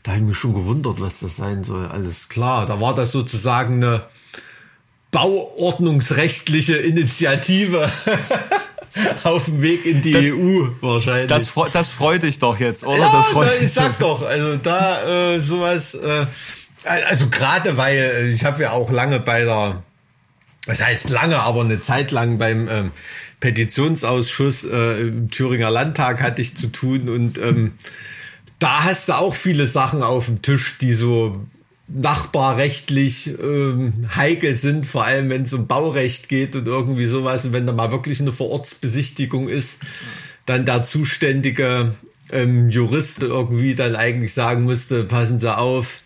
da habe ich mich schon gewundert, was das sein soll. Alles klar, da war das sozusagen eine bauordnungsrechtliche Initiative. auf dem Weg in die das, EU wahrscheinlich. Das, das freut dich doch jetzt, oder? Ja, das freut da, ich sag doch, also da äh, sowas, äh, also gerade weil äh, ich habe ja auch lange bei der, das heißt lange, aber eine Zeit lang beim ähm, Petitionsausschuss äh, im Thüringer Landtag hatte ich zu tun und ähm, da hast du auch viele Sachen auf dem Tisch, die so nachbarrechtlich ähm, heikel sind, vor allem wenn es um Baurecht geht und irgendwie sowas. Und wenn da mal wirklich eine Vorortsbesichtigung ist, dann der zuständige ähm, Jurist irgendwie dann eigentlich sagen müsste, passen Sie auf,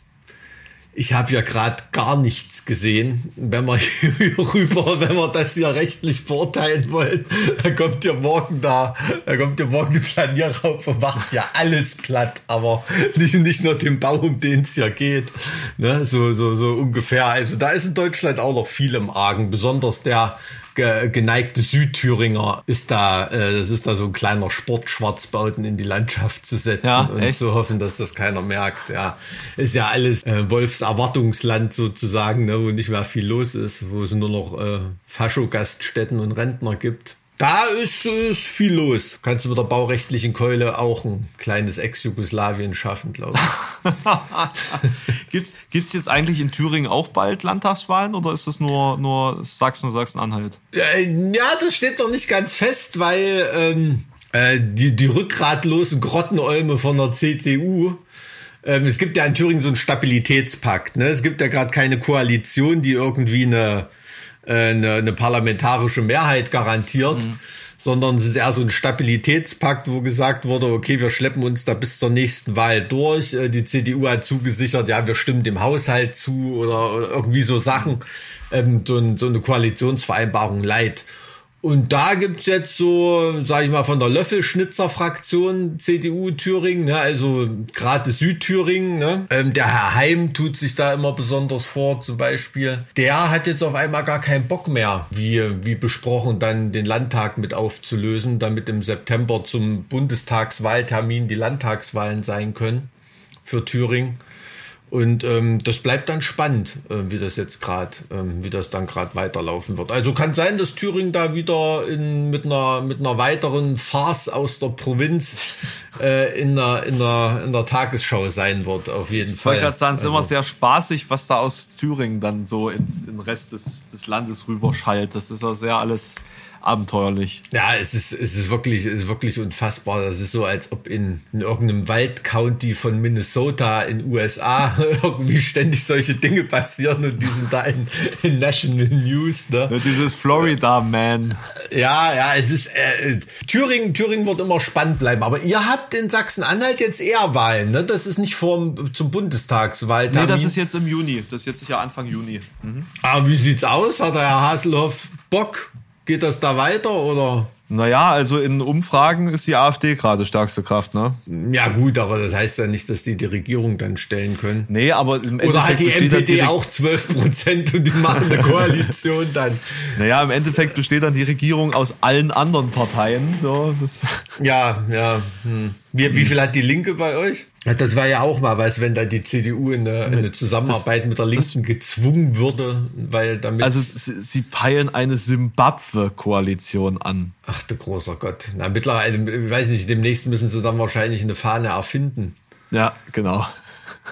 ich habe ja gerade gar nichts gesehen. Wenn wir hier rüber, wenn wir das hier rechtlich beurteilen wollen, dann kommt ja morgen da, dann kommt ja morgen die Planierrauf und macht ja alles platt, aber nicht, nicht nur den Bau, um den es ja geht. Ne? So, so, so ungefähr. Also da ist in Deutschland auch noch viel im Argen, besonders der geneigte Südthüringer ist da, äh, das ist da so ein kleiner Sport, Schwarzbauten in die Landschaft zu setzen ja, und echt? zu hoffen, dass das keiner merkt. Ja, ist ja alles äh, Wolfs Erwartungsland sozusagen, ne, wo nicht mehr viel los ist, wo es nur noch äh, Faschogaststätten und Rentner gibt. Da ist, ist viel los. Kannst du mit der baurechtlichen Keule auch ein kleines Ex-Jugoslawien schaffen, glaube ich. Gibt es jetzt eigentlich in Thüringen auch bald Landtagswahlen oder ist das nur, nur Sachsen und Sachsen-Anhalt? Ja, das steht noch nicht ganz fest, weil ähm, äh, die, die rückgratlosen Grottenolme von der CDU ähm, es gibt ja in Thüringen so einen Stabilitätspakt. Ne? Es gibt ja gerade keine Koalition, die irgendwie eine, äh, eine, eine parlamentarische Mehrheit garantiert. Mhm sondern es ist eher so ein Stabilitätspakt, wo gesagt wurde, okay, wir schleppen uns da bis zur nächsten Wahl durch. Äh, die CDU hat zugesichert, ja, wir stimmen dem Haushalt zu oder, irgendwie so Sachen, ähm, so, so eine Koalitionsvereinbarung leid. Und da gibt's jetzt so, sage ich mal, von der Löffelschnitzer-Fraktion CDU Thüringen, ne, also gerade Südthüringen, ne, ähm, der Herr Heim tut sich da immer besonders vor, zum Beispiel. Der hat jetzt auf einmal gar keinen Bock mehr, wie, wie besprochen, dann den Landtag mit aufzulösen, damit im September zum Bundestagswahltermin die Landtagswahlen sein können für Thüringen. Und ähm, das bleibt dann spannend, äh, wie das jetzt gerade, ähm, wie das dann gerade weiterlaufen wird. Also kann sein, dass Thüringen da wieder in, mit einer mit einer weiteren Farce aus der Provinz äh, in, der, in, der, in der Tagesschau sein wird, auf jeden ich Fall. Ich wollte gerade sagen, es ist also. immer sehr spaßig, was da aus Thüringen dann so ins in den Rest des, des Landes rüberschallt. Das ist ja sehr alles abenteuerlich. Ja, es ist, es ist wirklich, es ist wirklich unfassbar. Das ist so, als ob in, in irgendeinem Waldcounty von Minnesota in USA irgendwie ständig solche Dinge passieren und die sind da in, in National News. Ne? Ja, dieses Florida Man. Ja, ja, es ist äh, Thüringen, Thüringen wird immer spannend bleiben. Aber ihr habt in Sachsen-Anhalt jetzt eher Wahlen, ne? Das ist nicht vor zum Bundestagswahl. Nee, das ist jetzt im Juni. Das ist jetzt ja Anfang Juni. Mhm. Aber ah, wie sieht's aus? Hat der Herr Haselhoff Bock? Geht das da weiter oder? Naja, also in Umfragen ist die AfD gerade stärkste Kraft, ne? Ja gut, aber das heißt ja nicht, dass die die Regierung dann stellen können. Nee, aber im Oder hat die NPD auch 12 Prozent und die machen eine Koalition dann. Naja, im Endeffekt besteht dann die Regierung aus allen anderen Parteien. Ja, das ja. ja hm. Wie, wie viel hat die Linke bei euch? Das war ja auch mal was, wenn da die CDU in eine, in eine Zusammenarbeit das, mit der Linken das, gezwungen würde, weil damit. Also sie, sie peilen eine Simbabwe-Koalition an. Ach du großer Gott. Na, mittlerweile, ich weiß nicht, demnächst müssen sie dann wahrscheinlich eine Fahne erfinden. Ja, genau.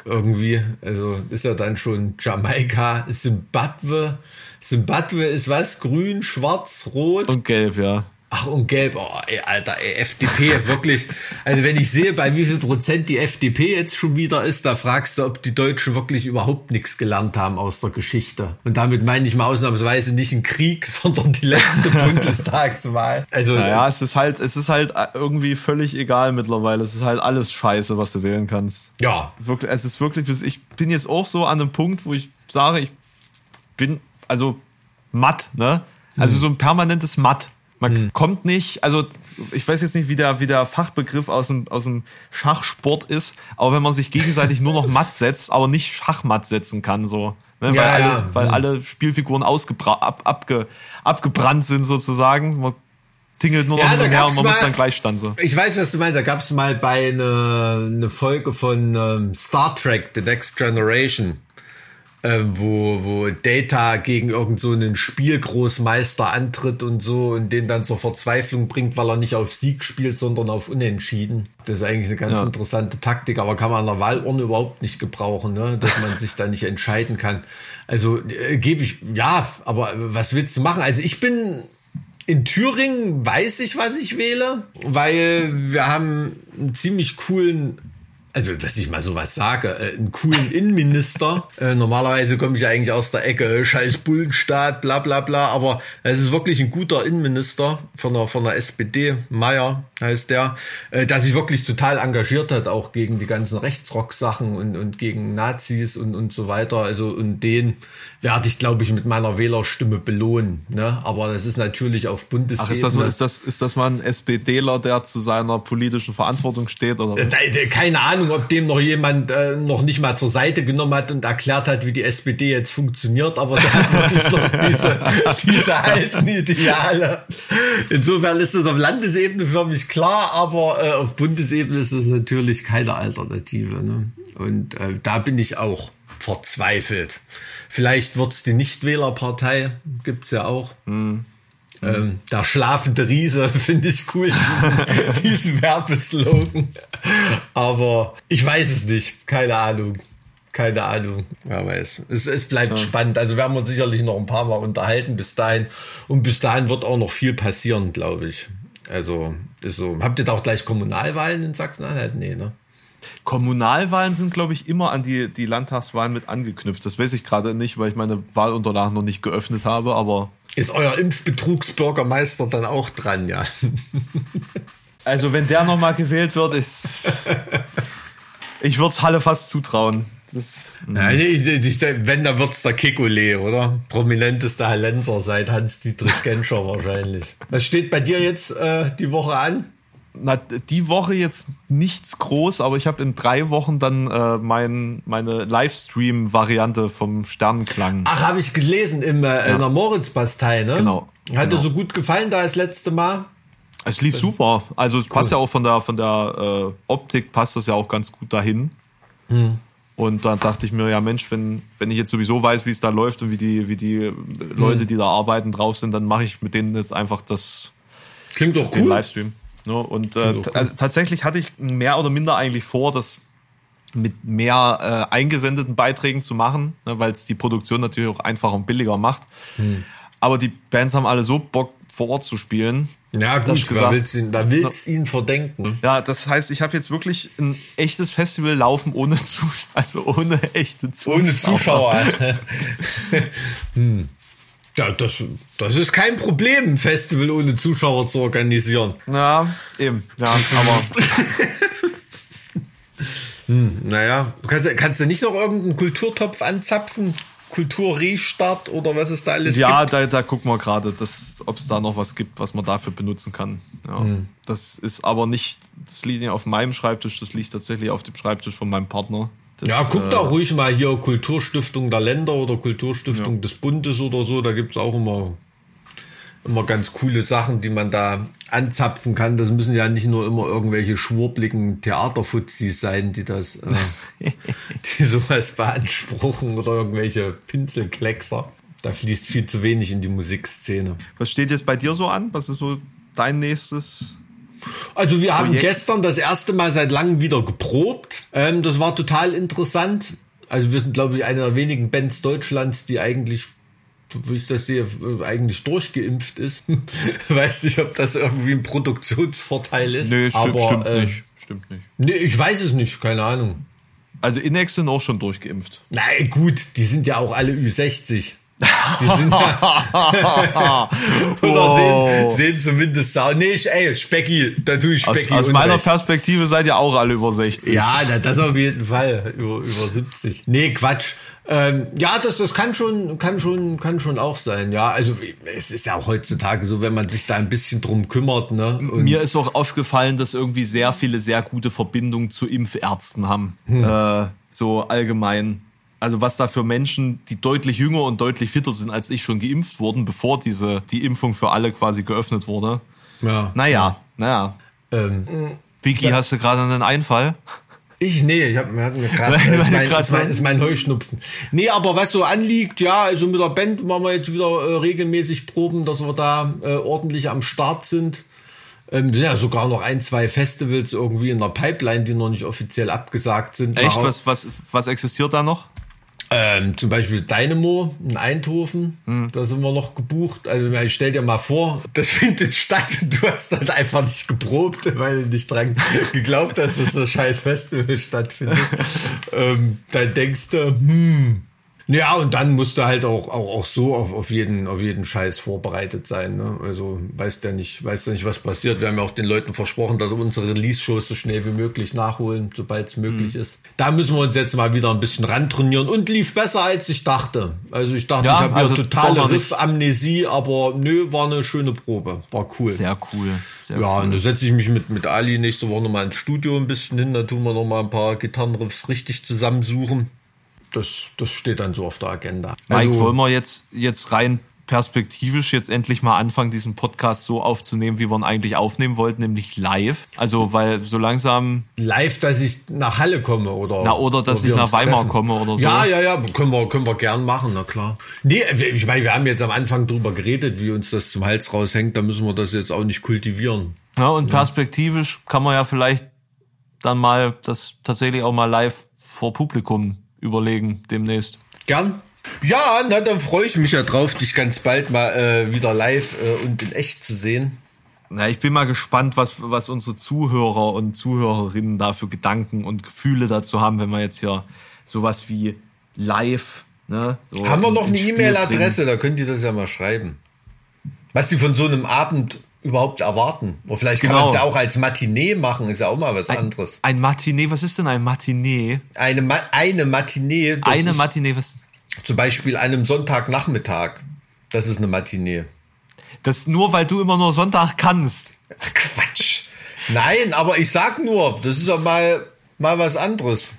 Irgendwie. Also ist ja dann schon Jamaika, Simbabwe. Simbabwe ist was? Grün, schwarz, rot. Und gelb, ja. Ach, und gelb, oh, ey, Alter, ey, FDP, wirklich. Also wenn ich sehe, bei wie viel Prozent die FDP jetzt schon wieder ist, da fragst du, ob die Deutschen wirklich überhaupt nichts gelernt haben aus der Geschichte. Und damit meine ich mal ausnahmsweise nicht einen Krieg, sondern die letzte Bundestagswahl. Also, naja, es ist halt, es ist halt irgendwie völlig egal mittlerweile. Es ist halt alles scheiße, was du wählen kannst. Ja. Wirklich, es ist wirklich, ich bin jetzt auch so an einem Punkt, wo ich sage, ich bin, also matt, ne? Also hm. so ein permanentes Matt. Man hm. kommt nicht, also ich weiß jetzt nicht, wie der, wie der Fachbegriff aus dem, aus dem Schachsport ist, aber wenn man sich gegenseitig nur noch matt setzt, aber nicht Schachmatt setzen kann, so. Ne? Ja, weil, alle, ja. weil hm. alle Spielfiguren ab, abge, abgebrannt sind sozusagen. Man tingelt nur noch ja, mehr und man mal, muss dann Gleichstand so. Ich weiß, was du meinst. Da gab es mal bei einer eine Folge von ähm, Star Trek The Next Generation äh, wo, wo Data gegen irgend so einen Spielgroßmeister antritt und so und den dann zur Verzweiflung bringt, weil er nicht auf Sieg spielt, sondern auf Unentschieden. Das ist eigentlich eine ganz ja. interessante Taktik, aber kann man an der Wahlurne überhaupt nicht gebrauchen, ne? dass man sich da nicht entscheiden kann. Also äh, gebe ich, ja, aber was willst du machen? Also ich bin in Thüringen weiß ich, was ich wähle, weil wir haben einen ziemlich coolen also dass ich mal sowas sage, äh, einen coolen Innenminister. Äh, normalerweise komme ich eigentlich aus der Ecke, scheiß Bullenstaat, bla bla bla, aber es ist wirklich ein guter Innenminister von der, von der SPD, Meier heißt der, äh, der sich wirklich total engagiert hat, auch gegen die ganzen Rechtsrock-Sachen und, und gegen Nazis und, und so weiter. Also und den werde ich, glaube ich, mit meiner Wählerstimme belohnen. Ne? Aber das ist natürlich auf Bundesebene. Ach, ist das, ist das, ist das mal ein SPDler, der zu seiner politischen Verantwortung steht? Oder? Äh, keine Ahnung, ob dem noch jemand äh, noch nicht mal zur Seite genommen hat und erklärt hat, wie die SPD jetzt funktioniert, aber der hat wirklich noch diese, diese alten Ideale. Insofern ist das auf Landesebene für mich klar, aber äh, auf Bundesebene ist das natürlich keine Alternative. Ne? Und äh, da bin ich auch verzweifelt. Vielleicht wird's die Nichtwählerpartei, gibt's ja auch. Mhm. Ähm, der schlafende Riese finde ich cool, diesen, diesen Werbeslogan. Aber ich weiß es nicht, keine Ahnung. Keine Ahnung, wer weiß. Es, es bleibt ja. spannend. Also werden wir sicherlich noch ein paar Mal unterhalten bis dahin. Und bis dahin wird auch noch viel passieren, glaube ich. Also ist so. Habt ihr da auch gleich Kommunalwahlen in Sachsen-Anhalt? Nee, ne? Kommunalwahlen sind, glaube ich, immer an die, die Landtagswahlen mit angeknüpft. Das weiß ich gerade nicht, weil ich meine Wahlunterlagen noch nicht geöffnet habe, aber. Ist euer Impfbetrugsbürgermeister dann auch dran, ja? Also, wenn der nochmal gewählt wird, ist. ich würde es Halle fast zutrauen. Das, ja, nee, ich, wenn, dann wird's der Kekulé, oder? Prominentester Hallenser seit Hans-Dietrich Genscher wahrscheinlich. Was steht bei dir jetzt äh, die Woche an? Na, die Woche jetzt nichts groß, aber ich habe in drei Wochen dann äh, mein, meine Livestream-Variante vom Sternenklang. Ach, habe ich gelesen im, äh, ja. in der Moritz-Bastei, ne? Genau. Hat genau. dir so gut gefallen da das letzte Mal? Es lief super. Also es cool. passt ja auch von der von der äh, Optik passt das ja auch ganz gut dahin. Hm. Und dann dachte ich mir, ja Mensch, wenn, wenn ich jetzt sowieso weiß, wie es da läuft und wie die, wie die Leute, hm. die da arbeiten, drauf sind, dann mache ich mit denen jetzt einfach das Klingt doch den cool. Livestream. Ne? Und äh, also, tatsächlich hatte ich mehr oder minder eigentlich vor, das mit mehr äh, eingesendeten Beiträgen zu machen, ne, weil es die Produktion natürlich auch einfacher und billiger macht. Hm. Aber die Bands haben alle so Bock, vor Ort zu spielen. Ja, gut, gesagt, da willst du da willst ihn verdenken. Ja, das heißt, ich habe jetzt wirklich ein echtes Festival laufen ohne Zuschauer, also ohne echte Zuschauer. Ohne Zuschauer. hm. Ja, das, das ist kein Problem, ein Festival ohne Zuschauer zu organisieren. Ja, eben. Ja, aber. hm, naja, kannst, kannst du nicht noch irgendeinen Kulturtopf anzapfen? Kulturrestart oder was es da alles ja, gibt? Ja, da, da gucken wir gerade, ob es da noch was gibt, was man dafür benutzen kann. Ja, hm. Das ist aber nicht, das liegt nicht auf meinem Schreibtisch, das liegt tatsächlich auf dem Schreibtisch von meinem Partner. Das, ja, guck äh, ruhig mal hier Kulturstiftung der Länder oder Kulturstiftung ja. des Bundes oder so, da gibt's auch immer immer ganz coole Sachen, die man da anzapfen kann. Das müssen ja nicht nur immer irgendwelche schwurbligen Theaterfuzis sein, die das, äh, die sowas beanspruchen oder irgendwelche Pinselkleckser. Da fließt viel zu wenig in die Musikszene. Was steht jetzt bei dir so an? Was ist so dein nächstes? Also wir haben gestern das erste Mal seit langem wieder geprobt. Ähm, das war total interessant. Also wir sind, glaube ich, eine der wenigen Bands Deutschlands, die eigentlich ich, dass die eigentlich durchgeimpft ist. weiß nicht, ob das irgendwie ein Produktionsvorteil ist. Nee, stimmt, aber, stimmt äh, nicht. Stimmt nicht. Nee, ich weiß es nicht, keine Ahnung. Also Inex sind auch schon durchgeimpft. Nein, gut, die sind ja auch alle Ü60. Die sind ja oder sehen, sehen zumindest sau. Nee, ich, ey, Specki, da tue ich Specki. Aus, aus meiner Perspektive seid ihr auch alle über 60. Ja, das auf jeden Fall. Über, über 70. Nee, Quatsch. Ähm, ja, das, das kann schon, kann schon, kann schon auch sein. Ja, also es ist ja auch heutzutage so, wenn man sich da ein bisschen drum kümmert. Ne? Und Mir ist auch aufgefallen, dass irgendwie sehr viele sehr gute Verbindungen zu Impfärzten haben. Hm. Äh, so allgemein. Also was da für Menschen, die deutlich jünger und deutlich fitter sind als ich, schon geimpft wurden, bevor diese die Impfung für alle quasi geöffnet wurde. Ja. Naja, naja. Ähm, Vicky, hast du gerade einen Einfall? Ich, nee, ich hab, mir mir gerade, ist, mein, ist, mein, ist mein Heuschnupfen. Nee, aber was so anliegt, ja, also mit der Band machen wir jetzt wieder äh, regelmäßig Proben, dass wir da äh, ordentlich am Start sind. Ähm, sind ja sogar noch ein, zwei Festivals irgendwie in der Pipeline, die noch nicht offiziell abgesagt sind. Echt? Was, was, was existiert da noch? Ähm, zum Beispiel Dynamo in Eindhoven, hm. da sind wir noch gebucht. Also ich stell dir mal vor, das findet statt und du hast dann einfach nicht geprobt, weil du nicht dran geglaubt hast, dass das scheiß Festival stattfindet. ähm, dann denkst du, hm, ja, und dann musst du halt auch, auch, auch so auf, auf, jeden, auf jeden Scheiß vorbereitet sein. Ne? Also weißt ja nicht, weißt ja nicht, was passiert. Wir haben ja auch den Leuten versprochen, dass wir unsere Release-Shows so schnell wie möglich nachholen, sobald es möglich mhm. ist. Da müssen wir uns jetzt mal wieder ein bisschen rantrainieren und lief besser, als ich dachte. Also ich dachte, ja, ich habe also totale Riff-Amnesie, aber nö, war eine schöne Probe. War cool. Sehr cool. Sehr ja, cool. und da setze ich mich mit, mit Ali nächste Woche nochmal ins Studio ein bisschen hin. Da tun wir nochmal ein paar Gitarrenriffs richtig zusammensuchen das, das steht dann so auf der Agenda. Mike, also, wollen wir jetzt, jetzt rein perspektivisch jetzt endlich mal anfangen, diesen Podcast so aufzunehmen, wie wir ihn eigentlich aufnehmen wollten, nämlich live. Also, weil so langsam. Live, dass ich nach Halle komme, oder? Na, oder dass oder ich nach Weimar treffen. komme oder so. Ja, ja, ja, können wir, können wir gern machen, na klar. Nee, ich meine, wir haben jetzt am Anfang drüber geredet, wie uns das zum Hals raushängt, da müssen wir das jetzt auch nicht kultivieren. Ja, und perspektivisch kann man ja vielleicht dann mal das tatsächlich auch mal live vor Publikum überlegen demnächst. Gern. Ja, na, dann freue ich mich ja drauf, dich ganz bald mal äh, wieder live äh, und in echt zu sehen. Na, ich bin mal gespannt, was, was unsere Zuhörer und Zuhörerinnen da für Gedanken und Gefühle dazu haben, wenn wir jetzt hier sowas wie live. Ne, so Haben wir noch eine E-Mail-Adresse, da könnt ihr das ja mal schreiben. Was die von so einem Abend überhaupt erwarten. Oder vielleicht kann Genau. man es ja auch als Matinee machen, ist ja auch mal was bringen. anderes. Ein Matinee, was ist denn ein Matinee? Eine, Ma eine Matinee, Eine Matinee, was. zum Beispiel einem Sonntagnachmittag. Das ist eine Matinee. Das nur, weil du immer nur Sonntag kannst. Quatsch. Nein, aber ich sag nur, das ist ja mal, mal was anderes.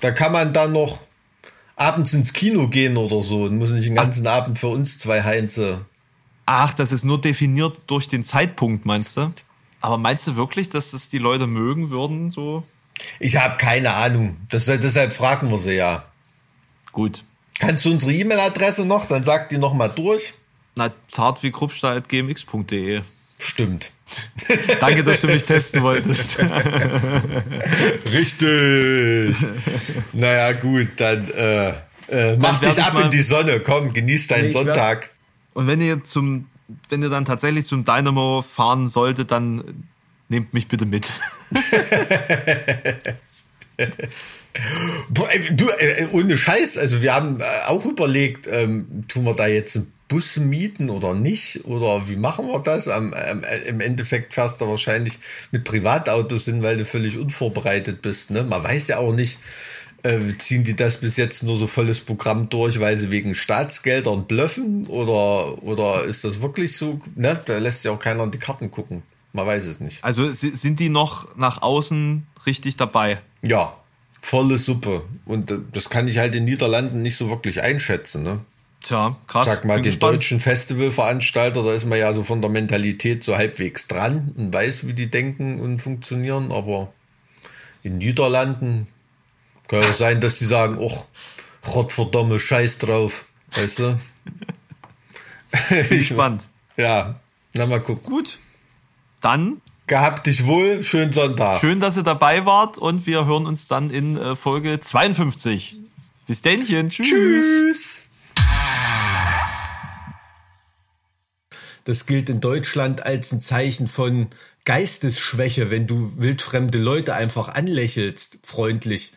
Da kann man dann noch abends ins Kino gehen oder so und muss nicht den ganzen Abend für uns zwei Heinze. Ach, das ist nur definiert durch den Zeitpunkt, meinst du? Aber meinst du wirklich, dass das die Leute mögen würden, so? Ich habe keine Ahnung. Das, deshalb fragen wir sie ja. Gut. Kannst du unsere E-Mail-Adresse noch? Dann sag die noch mal durch. Na, zart wie kruppstahl.gmx.de. Stimmt. Danke, dass du mich testen wolltest. Richtig. naja, gut, dann äh, äh, mach dich ich ab mal- in die Sonne. Komm, genieß deinen werd- Sonntag. Und wenn ihr zum, wenn ihr dann tatsächlich zum Dynamo fahren solltet, dann nehmt mich bitte mit. Du, äh, ohne Scheiß, also wir haben äh, auch überlegt, ähm, tun wir da jetzt einen Bus mieten oder nicht? Oder wie machen wir das? Am, am, äh, Im Endeffekt fährst du wahrscheinlich mit Privatautos hin, weil du völlig unvorbereitet bist. Ne? Man weiß ja auch nicht, äh, ziehen die das bis jetzt nur so volles Programm durch, weil sie wegen Staatsgeldern blöffen? Oder, oder ist das wirklich so? Ne? Da lässt ja auch keiner in die Karten gucken. Man weiß es nicht. Also si- sind die noch nach außen richtig dabei? Ja, volle Suppe. Und äh, das kann ich halt in Niederlanden nicht so wirklich einschätzen. Ne? Tja, krass. Sag mal, den gespannt. deutschen Festivalveranstalter, da ist man ja so von der Mentalität so halbwegs dran und weiß, wie die denken und funktionieren. Aber in Niederlanden kann ja sein, dass die sagen, ach, Gottverdammt, scheiß drauf. Weißt du? Bin gespannt. Ja, na mal gucken. Gut. Dann Gehabt dich wohl, schönen Sonntag. schön, dass ihr dabei wart und wir hören uns dann in äh, Folge 52. Bis dennchen. Tschüss. Tschüss. Das gilt in Deutschland als ein Zeichen von Geistesschwäche, wenn du wildfremde Leute einfach anlächelst, freundlich.